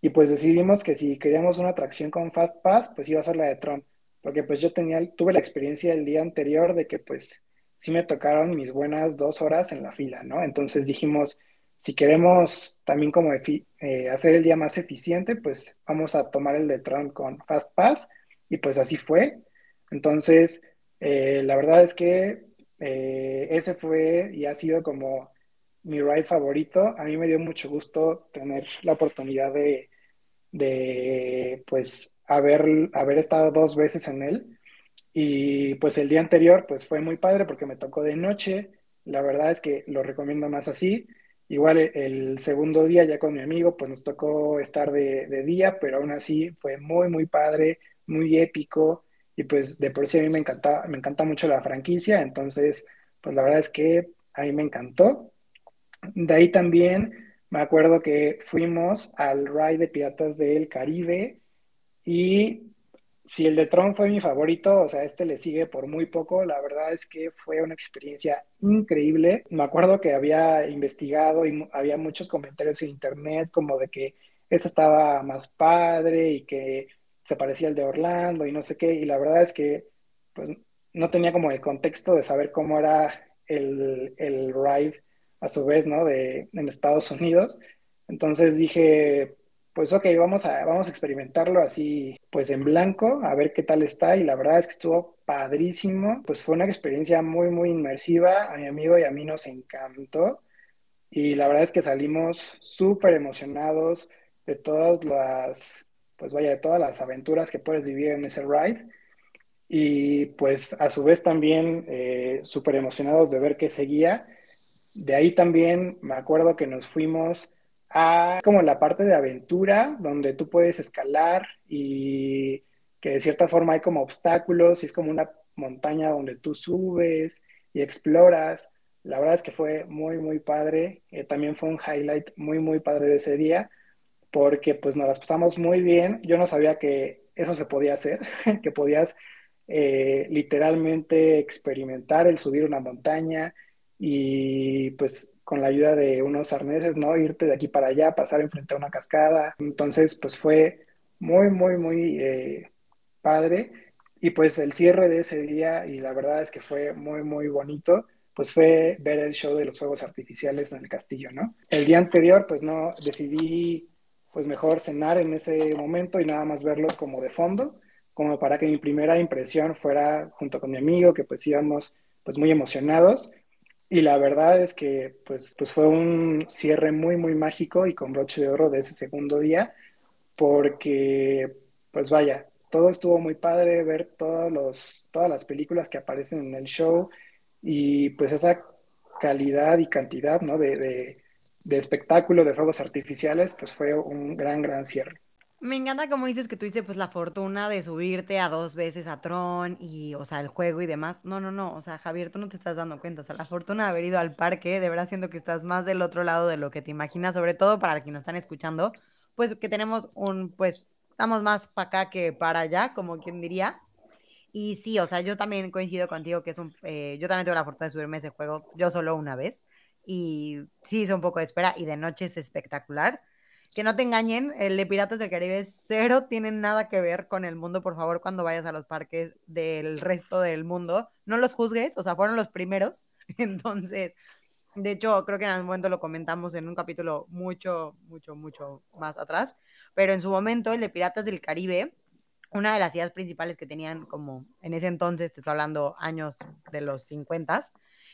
y pues decidimos que si queríamos una atracción con Fast Pass, pues iba a ser la de Tron. Porque pues yo tenía, tuve la experiencia el día anterior de que pues sí me tocaron mis buenas dos horas en la fila, ¿no? Entonces dijimos, si queremos también como eh, hacer el día más eficiente, pues vamos a tomar el de Tron con Fast Pass. Y pues así fue. Entonces, eh, la verdad es que eh, ese fue y ha sido como mi ride favorito. A mí me dio mucho gusto tener la oportunidad de de pues haber, haber estado dos veces en él. Y pues el día anterior pues fue muy padre porque me tocó de noche. La verdad es que lo recomiendo más así. Igual el segundo día ya con mi amigo pues nos tocó estar de, de día, pero aún así fue muy, muy padre, muy épico. Y pues de por sí a mí me encanta, me encanta mucho la franquicia. Entonces pues la verdad es que a mí me encantó. De ahí también me acuerdo que fuimos al ride de Piratas del Caribe y si el de Tron fue mi favorito, o sea, este le sigue por muy poco, la verdad es que fue una experiencia increíble. Me acuerdo que había investigado y había muchos comentarios en internet como de que este estaba más padre y que se parecía al de Orlando y no sé qué, y la verdad es que pues no tenía como el contexto de saber cómo era el, el ride a su vez, ¿no? De, en Estados Unidos. Entonces dije, pues ok, vamos a, vamos a experimentarlo así, pues en blanco, a ver qué tal está. Y la verdad es que estuvo padrísimo. Pues fue una experiencia muy, muy inmersiva. A mi amigo y a mí nos encantó. Y la verdad es que salimos súper emocionados de todas las, pues vaya, de todas las aventuras que puedes vivir en ese ride. Y pues a su vez también eh, súper emocionados de ver qué seguía de ahí también me acuerdo que nos fuimos a como la parte de aventura, donde tú puedes escalar y que de cierta forma hay como obstáculos y es como una montaña donde tú subes y exploras. La verdad es que fue muy, muy padre. Eh, también fue un highlight muy, muy padre de ese día porque pues nos las pasamos muy bien. Yo no sabía que eso se podía hacer, que podías eh, literalmente experimentar el subir una montaña, y pues con la ayuda de unos arneses, ¿no? Irte de aquí para allá, pasar enfrente a una cascada. Entonces, pues fue muy, muy, muy eh, padre. Y pues el cierre de ese día, y la verdad es que fue muy, muy bonito, pues fue ver el show de los fuegos artificiales en el castillo, ¿no? El día anterior, pues no, decidí pues mejor cenar en ese momento y nada más verlos como de fondo, como para que mi primera impresión fuera junto con mi amigo, que pues íbamos pues muy emocionados y la verdad es que pues, pues fue un cierre muy, muy mágico y con broche de oro de ese segundo día, porque pues vaya, todo estuvo muy padre, ver todos los, todas las películas que aparecen en el show y pues esa calidad y cantidad ¿no? de, de, de espectáculo de fuegos artificiales, pues fue un gran, gran cierre. Me encanta como dices que tuviste pues la fortuna de subirte a dos veces a Tron y, o sea, el juego y demás. No, no, no, o sea, Javier, tú no te estás dando cuenta. O sea, la fortuna de haber ido al parque, de verdad siento que estás más del otro lado de lo que te imaginas, sobre todo para quienes nos están escuchando, pues que tenemos un, pues, estamos más para acá que para allá, como quien diría. Y sí, o sea, yo también coincido contigo que es un, eh, yo también tengo la fortuna de subirme a ese juego, yo solo una vez. Y sí hice un poco de espera y de noche es espectacular que no te engañen, el de Piratas del Caribe cero tiene nada que ver con el mundo, por favor, cuando vayas a los parques del resto del mundo. No los juzgues, o sea, fueron los primeros. Entonces, de hecho, creo que en algún momento lo comentamos en un capítulo mucho, mucho, mucho más atrás. Pero en su momento, el de Piratas del Caribe, una de las ideas principales que tenían como en ese entonces, te estoy hablando años de los 50,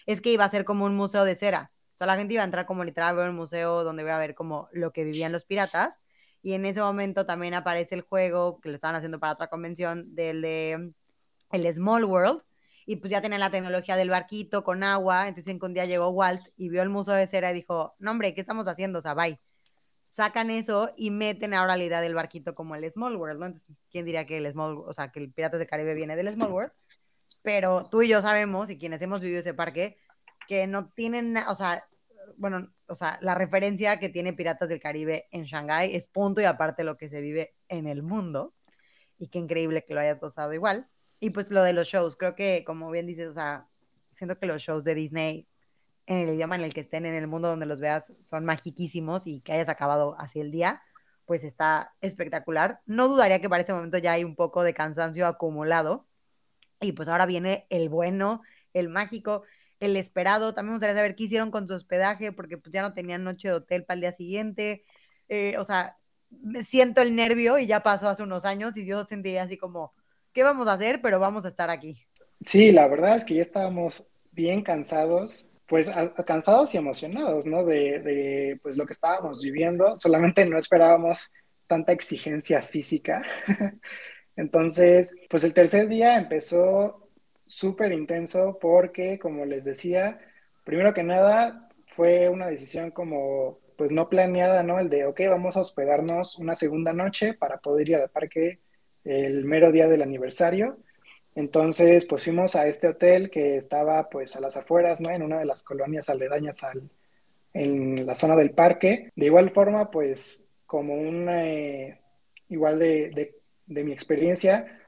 es que iba a ser como un museo de cera. O sea, la gente iba a entrar como literal a ver un museo donde iba a ver como lo que vivían los piratas. Y en ese momento también aparece el juego que lo estaban haciendo para otra convención del de el Small World. Y pues ya tenía la tecnología del barquito con agua. Entonces un día llegó Walt y vio el museo de cera y dijo, no hombre, ¿qué estamos haciendo? O sea, bye. Sacan eso y meten ahora la idea del barquito como el Small World, ¿no? Entonces, ¿quién diría que el Small, o sea, que el Piratas de Caribe viene del Small World? Pero tú y yo sabemos, y quienes hemos vivido ese parque, que no tienen, o sea, bueno, o sea, la referencia que tiene Piratas del Caribe en Shanghái es punto y aparte lo que se vive en el mundo. Y qué increíble que lo hayas gozado igual. Y pues lo de los shows, creo que como bien dices, o sea, siento que los shows de Disney en el idioma en el que estén, en el mundo donde los veas, son magiquísimos y que hayas acabado así el día, pues está espectacular. No dudaría que para este momento ya hay un poco de cansancio acumulado. Y pues ahora viene el bueno, el mágico el esperado. También me gustaría saber qué hicieron con su hospedaje, porque pues ya no tenían noche de hotel para el día siguiente. Eh, o sea, me siento el nervio y ya pasó hace unos años y yo sentía así como, ¿qué vamos a hacer? Pero vamos a estar aquí. Sí, la verdad es que ya estábamos bien cansados, pues cansados y emocionados, ¿no? De, de, pues lo que estábamos viviendo. Solamente no esperábamos tanta exigencia física. Entonces, pues el tercer día empezó súper intenso porque, como les decía, primero que nada fue una decisión como pues no planeada, ¿no? El de, ok, vamos a hospedarnos una segunda noche para poder ir al parque el mero día del aniversario. Entonces, pues fuimos a este hotel que estaba pues a las afueras, ¿no? En una de las colonias aledañas al, en la zona del parque. De igual forma, pues como un, eh, igual de, de, mi experiencia,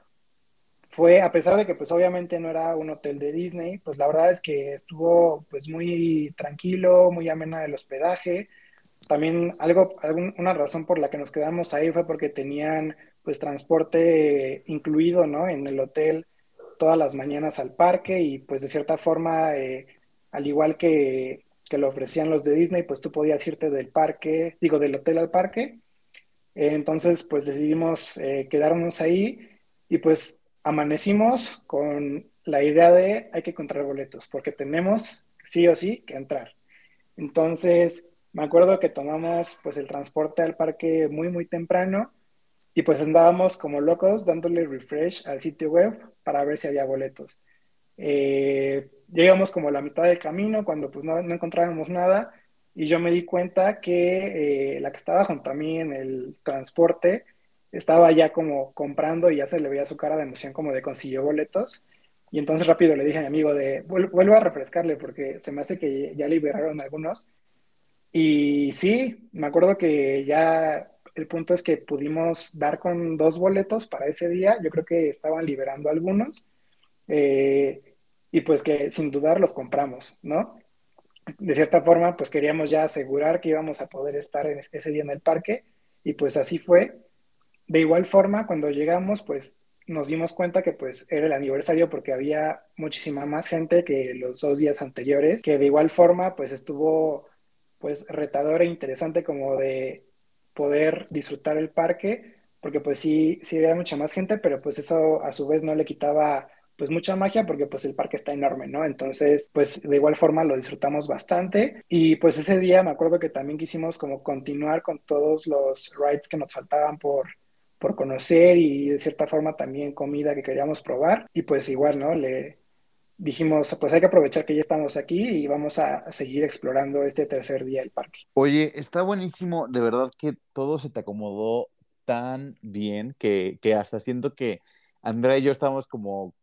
fue, a pesar de que pues obviamente no era un hotel de Disney, pues la verdad es que estuvo pues muy tranquilo, muy amena el hospedaje. También algo, una razón por la que nos quedamos ahí fue porque tenían pues transporte incluido, ¿no? En el hotel todas las mañanas al parque y pues de cierta forma, eh, al igual que, que, lo ofrecían los de Disney, pues tú podías irte del parque, digo, del hotel al parque. entonces pues decidimos eh, quedarnos ahí y pues amanecimos con la idea de hay que encontrar boletos porque tenemos sí o sí que entrar. Entonces me acuerdo que tomamos pues el transporte al parque muy muy temprano y pues andábamos como locos dándole refresh al sitio web para ver si había boletos. Eh, llegamos como a la mitad del camino cuando pues no, no encontrábamos nada y yo me di cuenta que eh, la que estaba junto a mí en el transporte estaba ya como comprando y ya se le veía su cara de emoción como de consiguió boletos. Y entonces rápido le dije a mi amigo de, vuelvo a refrescarle porque se me hace que ya liberaron algunos. Y sí, me acuerdo que ya el punto es que pudimos dar con dos boletos para ese día. Yo creo que estaban liberando algunos. Eh, y pues que sin dudar los compramos, ¿no? De cierta forma, pues queríamos ya asegurar que íbamos a poder estar en ese día en el parque. Y pues así fue. De igual forma, cuando llegamos, pues nos dimos cuenta que pues era el aniversario porque había muchísima más gente que los dos días anteriores, que de igual forma pues estuvo pues retador e interesante como de poder disfrutar el parque, porque pues sí, sí había mucha más gente, pero pues eso a su vez no le quitaba pues mucha magia porque pues el parque está enorme, ¿no? Entonces, pues de igual forma lo disfrutamos bastante y pues ese día me acuerdo que también quisimos como continuar con todos los rides que nos faltaban por, por conocer y de cierta forma también comida que queríamos probar y pues igual, ¿no? Le, dijimos, pues hay que aprovechar que ya estamos aquí y vamos a, seguir explorando este tercer día del parque. Oye, está buenísimo, de verdad que todo se te acomodó tan bien que, que hasta siento que Andrea y yo estamos como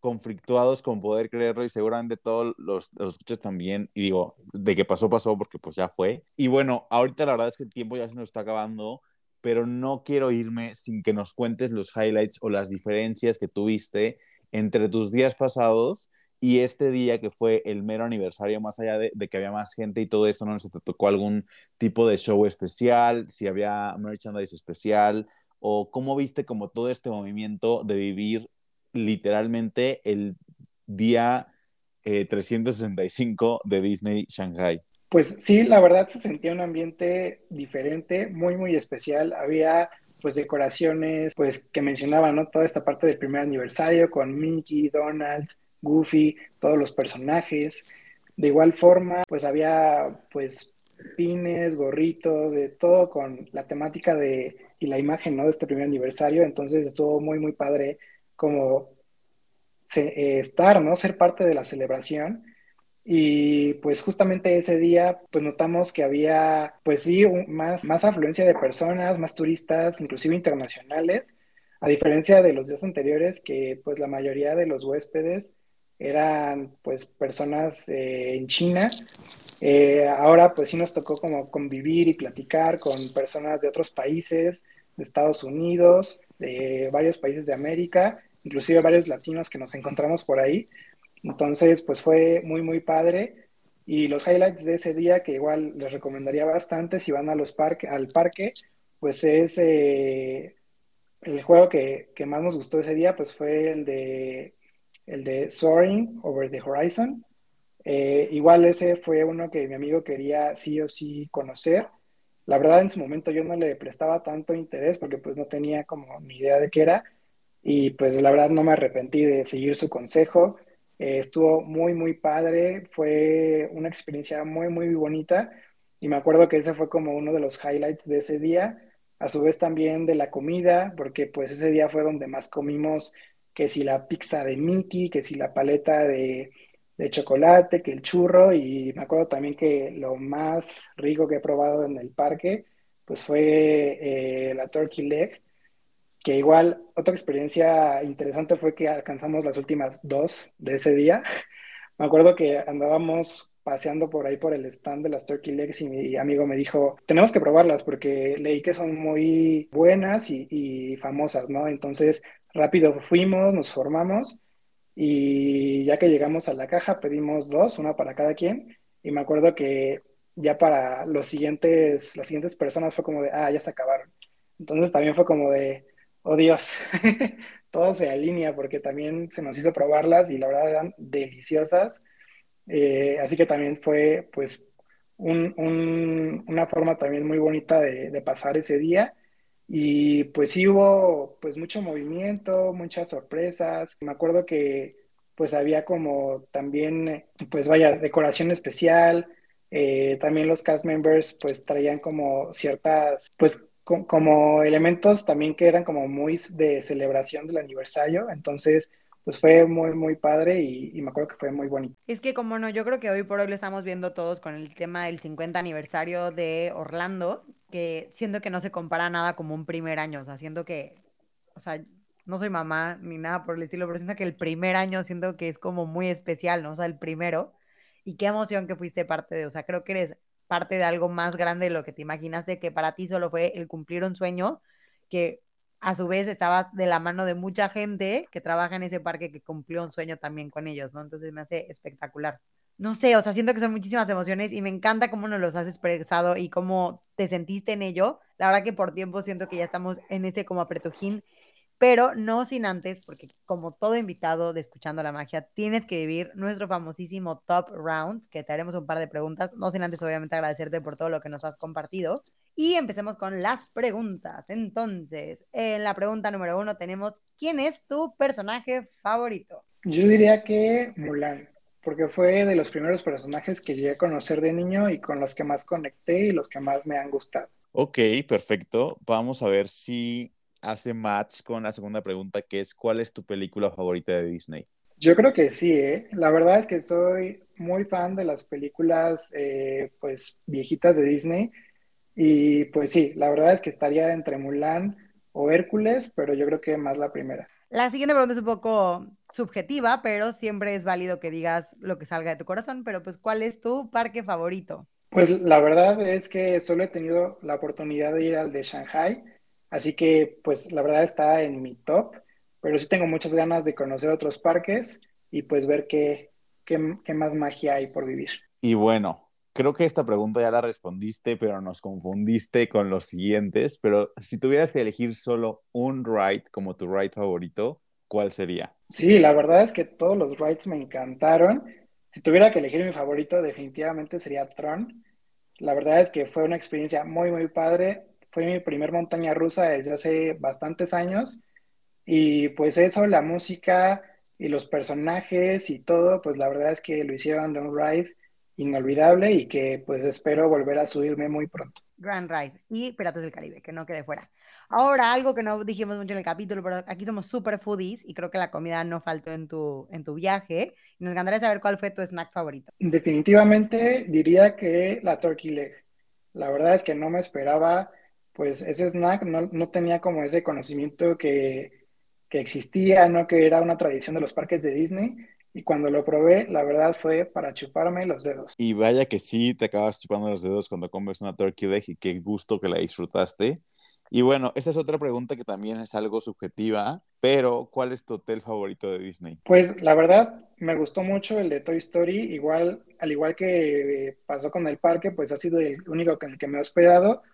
conflictuados con poder creerlo y seguramente todos los, los escuchas también y digo, de que pasó, pasó porque pues ya fue. Y bueno, ahorita la verdad es que el tiempo ya se nos está acabando, pero no quiero irme sin que nos cuentes los highlights o las diferencias que tuviste entre tus días pasados y este día que fue el mero aniversario, más allá de, que había más gente y todo esto, ¿no? ¿Se te tocó algún tipo de show especial? Si había merchandise especial o cómo viste como todo este movimiento de vivir literalmente el día 365 eh, de Disney Shanghai. Pues sí, la verdad se sentía un ambiente diferente, muy, muy especial. Había pues decoraciones, pues que mencionaban, ¿no? Toda esta parte del primer aniversario con Mickey, Donald, Goofy, todos los personajes. De igual forma, pues había pues pines, gorritos, de todo con la temática de y la imagen, ¿no? De este primer aniversario. Entonces estuvo muy, muy padre como eh, estar, ¿no? Ser parte de la celebración. Y pues justamente ese día, pues notamos que había, pues sí, más, más afluencia de personas, más turistas, inclusive internacionales, a diferencia de los días anteriores, que pues la mayoría de los huéspedes eran pues personas eh, en China. Eh, ahora pues sí nos tocó como convivir y platicar con personas de otros países, de Estados Unidos, de varios países de América, inclusive varios latinos que nos encontramos por ahí. Entonces, pues fue muy, muy padre. Y los highlights de ese día, que igual les recomendaría bastante si van a los parque, al parque, pues es eh, el juego que, más nos gustó ese día, pues fue el de, el de Soaring Over the Horizon. Eh, igual ese fue uno que mi amigo quería sí o sí conocer. La verdad en su momento yo no le prestaba tanto interés porque pues no tenía como ni idea de qué era y pues la verdad no me arrepentí de seguir su consejo. Eh, estuvo muy, muy padre, fue una experiencia muy, muy bonita y me acuerdo que ese fue como uno de los highlights de ese día. a su vez también de la comida, porque pues ese día fue donde más comimos, que si la pizza de Mickey, que si la paleta de, chocolate, que el churro, y me acuerdo también que lo más rico que he probado en el parque, pues fue eh, la turkey leg, que igual otra experiencia interesante fue que alcanzamos las últimas dos de ese día. Me acuerdo que andábamos paseando por ahí por el stand de las turkey legs y mi amigo me dijo, tenemos que probarlas porque leí que son muy buenas y, y famosas, ¿no? Entonces rápido fuimos, nos formamos y ya que llegamos a la caja pedimos dos, una para cada quien y me acuerdo que ya para los siguientes, las siguientes personas fue como de, ah, ya se acabaron. Entonces también fue como de, oh Dios, todo se alinea porque también se nos hizo probarlas y la verdad eran deliciosas. Eh, así que también fue pues una forma también muy bonita de, pasar ese día. Y pues sí hubo pues mucho movimiento, muchas sorpresas. Me acuerdo que pues había como también pues vaya decoración especial. Eh, también los cast members pues traían como ciertas pues como elementos también que eran como muy de celebración del aniversario. Entonces, pues fue muy, muy padre y, me acuerdo que fue muy bonito. Es que como no, yo creo que hoy por hoy lo estamos viendo todos con el tema del 50 aniversario de Orlando, que siento que no se compara nada como un primer año, o sea, siento que, o sea, no soy mamá ni nada por el estilo, pero siento que el primer año siento que es como muy especial, ¿no? O sea, el primero. Y qué emoción que fuiste parte de, o sea, creo que eres parte de algo más grande de lo que te imaginaste, que para ti solo fue el cumplir un sueño, que a su vez estabas de la mano de mucha gente que trabaja en ese parque que cumplió un sueño también con ellos, ¿no? Entonces me hace espectacular. No sé, o sea, siento que son muchísimas emociones y me encanta cómo nos los has expresado y cómo te sentiste en ello. La verdad que por tiempo siento que ya estamos en ese como apretujín pero no sin antes, porque como todo invitado de Escuchando la Magia, tienes que vivir nuestro famosísimo Top Round, que te haremos un par de preguntas, no sin antes obviamente agradecerte por todo lo que nos has compartido. Y empecemos con las preguntas. Entonces, en la pregunta número uno tenemos, ¿quién es tu personaje favorito? Yo diría que Mulan, porque fue de los primeros personajes que llegué a conocer de niño y con los que más conecté y los que más me han gustado. Ok, perfecto. Vamos a ver si hace match con la segunda pregunta, que es ¿cuál es tu película favorita de Disney? Yo creo que sí, ¿eh? La verdad es que soy muy fan de las películas, eh, pues, viejitas de Disney. Y pues sí, la verdad es que estaría entre Mulan o Hércules, pero yo creo que más la primera. La siguiente pregunta es un poco subjetiva, pero siempre es válido que digas lo que salga de tu corazón. Pero pues, ¿cuál es tu parque favorito? Pues la verdad es que solo he tenido la oportunidad de ir al de Shanghai Así que, pues, la verdad está en mi top, pero sí tengo muchas ganas de conocer otros parques y pues ver qué, qué, más magia hay por vivir. Y bueno, creo que esta pregunta ya la respondiste, pero nos confundiste con los siguientes. Pero si tuvieras que elegir solo un ride como tu ride favorito, ¿cuál sería? Sí, la verdad es que todos los rides me encantaron. Si tuviera que elegir mi favorito, definitivamente sería Tron. La verdad es que fue una experiencia muy, muy padre fue mi primer montaña rusa desde hace bastantes años. Y pues eso, la música y los personajes y todo, pues la verdad es que lo hicieron de un ride inolvidable y que pues espero volver a subirme muy pronto. Grand Ride y Piratas del Caribe, que no quede fuera. Ahora, algo que no dijimos mucho en el capítulo, pero aquí somos super foodies y creo que la comida no faltó en tu, en tu viaje. Nos encantaría saber cuál fue tu snack favorito. Definitivamente diría que la turkey leg. La verdad es que no me esperaba pues ese snack no, tenía como ese conocimiento que, que, existía, ¿no? Que era una tradición de los parques de Disney. Y cuando lo probé, la verdad fue para chuparme los dedos. Y vaya que sí, te acabas chupando los dedos cuando comes una turkey leg y qué gusto que la disfrutaste. Y bueno, esta es otra pregunta que también es algo subjetiva, pero ¿cuál es tu hotel favorito de Disney? Pues la verdad, me gustó mucho el de Toy Story, igual, al igual que pasó con el parque, pues ha sido el único con el que me he hospedado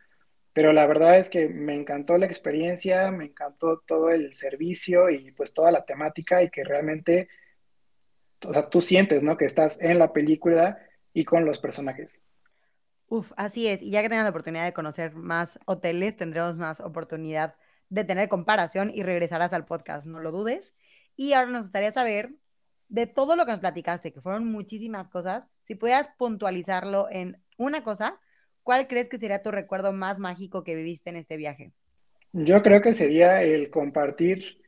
pero la verdad es que me encantó la experiencia, me encantó todo el servicio y pues toda la temática y que realmente, o sea, tú sientes, ¿no? Que estás en la película y con los personajes. Uf, así es. Y ya que tengas la oportunidad de conocer más hoteles, tendremos más oportunidad de tener comparación y regresarás al podcast, no lo dudes. Y ahora nos gustaría saber de todo lo que nos platicaste, que fueron muchísimas cosas, si puedas puntualizarlo en una cosa ¿cuál crees que sería tu recuerdo más mágico que viviste en este viaje? Yo creo que sería el compartir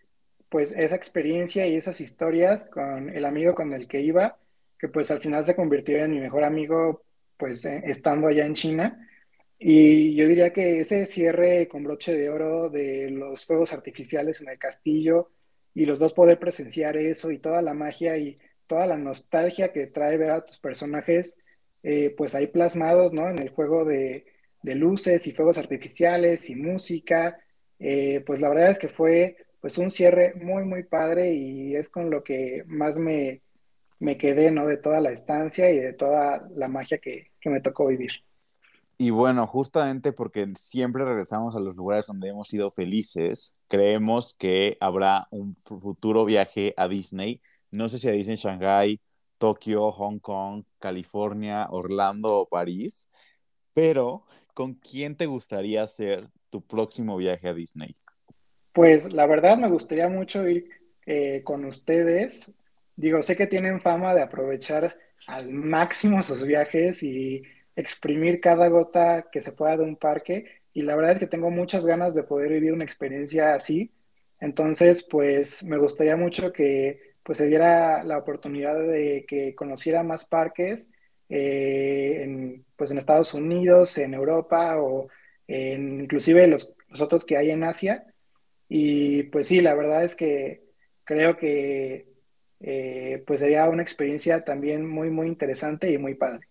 pues esa experiencia y esas historias con el amigo con el que iba, que pues al final se convirtió en mi mejor amigo pues eh, estando allá en China. Y yo diría que ese cierre con broche de oro de los fuegos artificiales en el castillo y los dos poder presenciar eso y toda la magia y toda la nostalgia que trae ver a tus personajes eh, pues ahí plasmados, ¿no? En el juego de, luces y fuegos artificiales y música, eh, pues la verdad es que fue pues un cierre muy, muy padre y es con lo que más me, me quedé, ¿no? De toda la estancia y de toda la magia que, que me tocó vivir. Y bueno, justamente porque siempre regresamos a los lugares donde hemos sido felices, creemos que habrá un futuro viaje a Disney. No sé si a Disney Shanghai, Tokio, Hong Kong, California, Orlando o París, pero ¿con quién te gustaría hacer tu próximo viaje a Disney? Pues la verdad me gustaría mucho ir eh, con ustedes. Digo, sé que tienen fama de aprovechar al máximo sus viajes y exprimir cada gota que se pueda de un parque y la verdad es que tengo muchas ganas de poder vivir una experiencia así. Entonces, pues me gustaría mucho que pues se diera la oportunidad de que conociera más parques eh, en, pues en Estados Unidos, en Europa o en, inclusive los, los otros que hay en Asia. Y pues sí, la verdad es que creo que eh, pues sería una experiencia también muy, muy interesante y muy padre.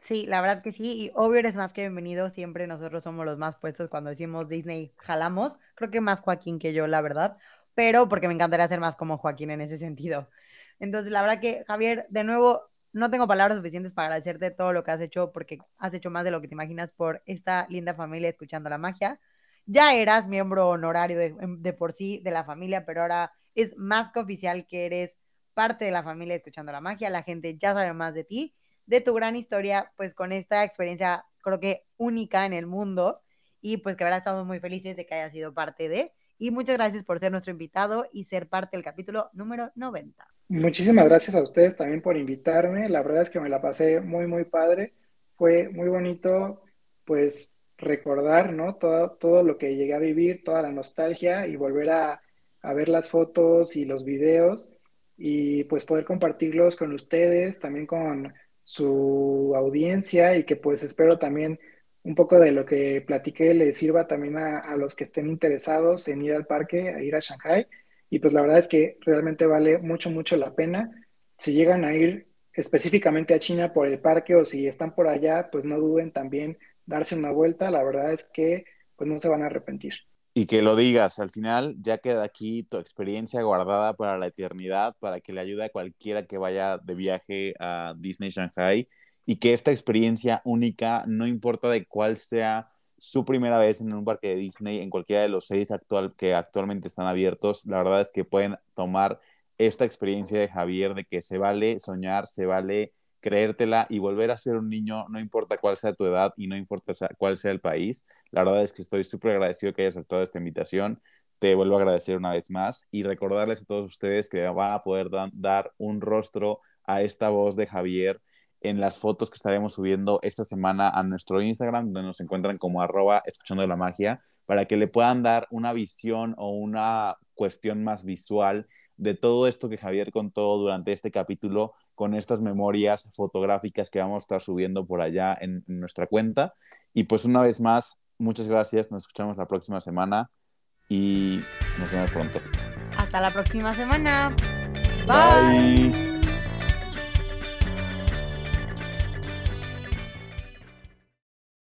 Sí, la verdad que sí, y obvio eres más que bienvenido, siempre nosotros somos los más puestos cuando decimos Disney, jalamos, creo que más Joaquín que yo, la verdad, pero porque me encantaría ser más como Joaquín en ese sentido. Entonces, la verdad que, Javier, de nuevo, no tengo palabras suficientes para agradecerte todo lo que has hecho, porque has hecho más de lo que te imaginas por esta linda familia escuchando la magia. Ya eras miembro honorario de, de por sí de la familia, pero ahora es más que oficial que eres parte de la familia escuchando la magia, la gente ya sabe más de ti de tu gran historia, pues con esta experiencia creo que única en el mundo y pues que ahora estamos muy felices de que haya sido parte de. Y muchas gracias por ser nuestro invitado y ser parte del capítulo número 90. Muchísimas gracias a ustedes también por invitarme. La verdad es que me la pasé muy, muy padre. Fue muy bonito, pues, recordar, ¿no? Todo, todo lo que llegué a vivir, toda la nostalgia y volver a, a ver las fotos y los videos y pues poder compartirlos con ustedes, también con su audiencia y que pues espero también un poco de lo que platiqué le sirva también a, los que estén interesados en ir al parque, a ir a Shanghai. Y pues la verdad es que realmente vale mucho, mucho la pena. Si llegan a ir específicamente a China por el parque o si están por allá, pues no duden también darse una vuelta. La verdad es que pues no se van a arrepentir y que lo digas. Al final ya queda aquí tu experiencia guardada para la eternidad, para que le ayude a cualquiera que vaya de viaje a Disney Shanghai y que esta experiencia única, no importa de cuál sea su primera vez en un parque de Disney, en cualquiera de los seis actual, que actualmente están abiertos, la verdad es que pueden tomar esta experiencia de Javier de que se vale soñar, se vale creértela y volver a ser un niño, no importa cuál sea tu edad y no importa cuál sea el país. La verdad es que estoy súper agradecido que hayas aceptado esta invitación. Te vuelvo a agradecer una vez más y recordarles a todos ustedes que van a poder dar un rostro a esta voz de Javier en las fotos que estaremos subiendo esta semana a nuestro Instagram, donde nos encuentran como arroba escuchando la magia, para que le puedan dar una visión o una cuestión más visual de todo esto que Javier contó durante este capítulo con estas memorias fotográficas que vamos a estar subiendo por allá en, nuestra cuenta. Y pues una vez más, muchas gracias, nos escuchamos la próxima semana y nos vemos pronto. Hasta la próxima semana. Bye.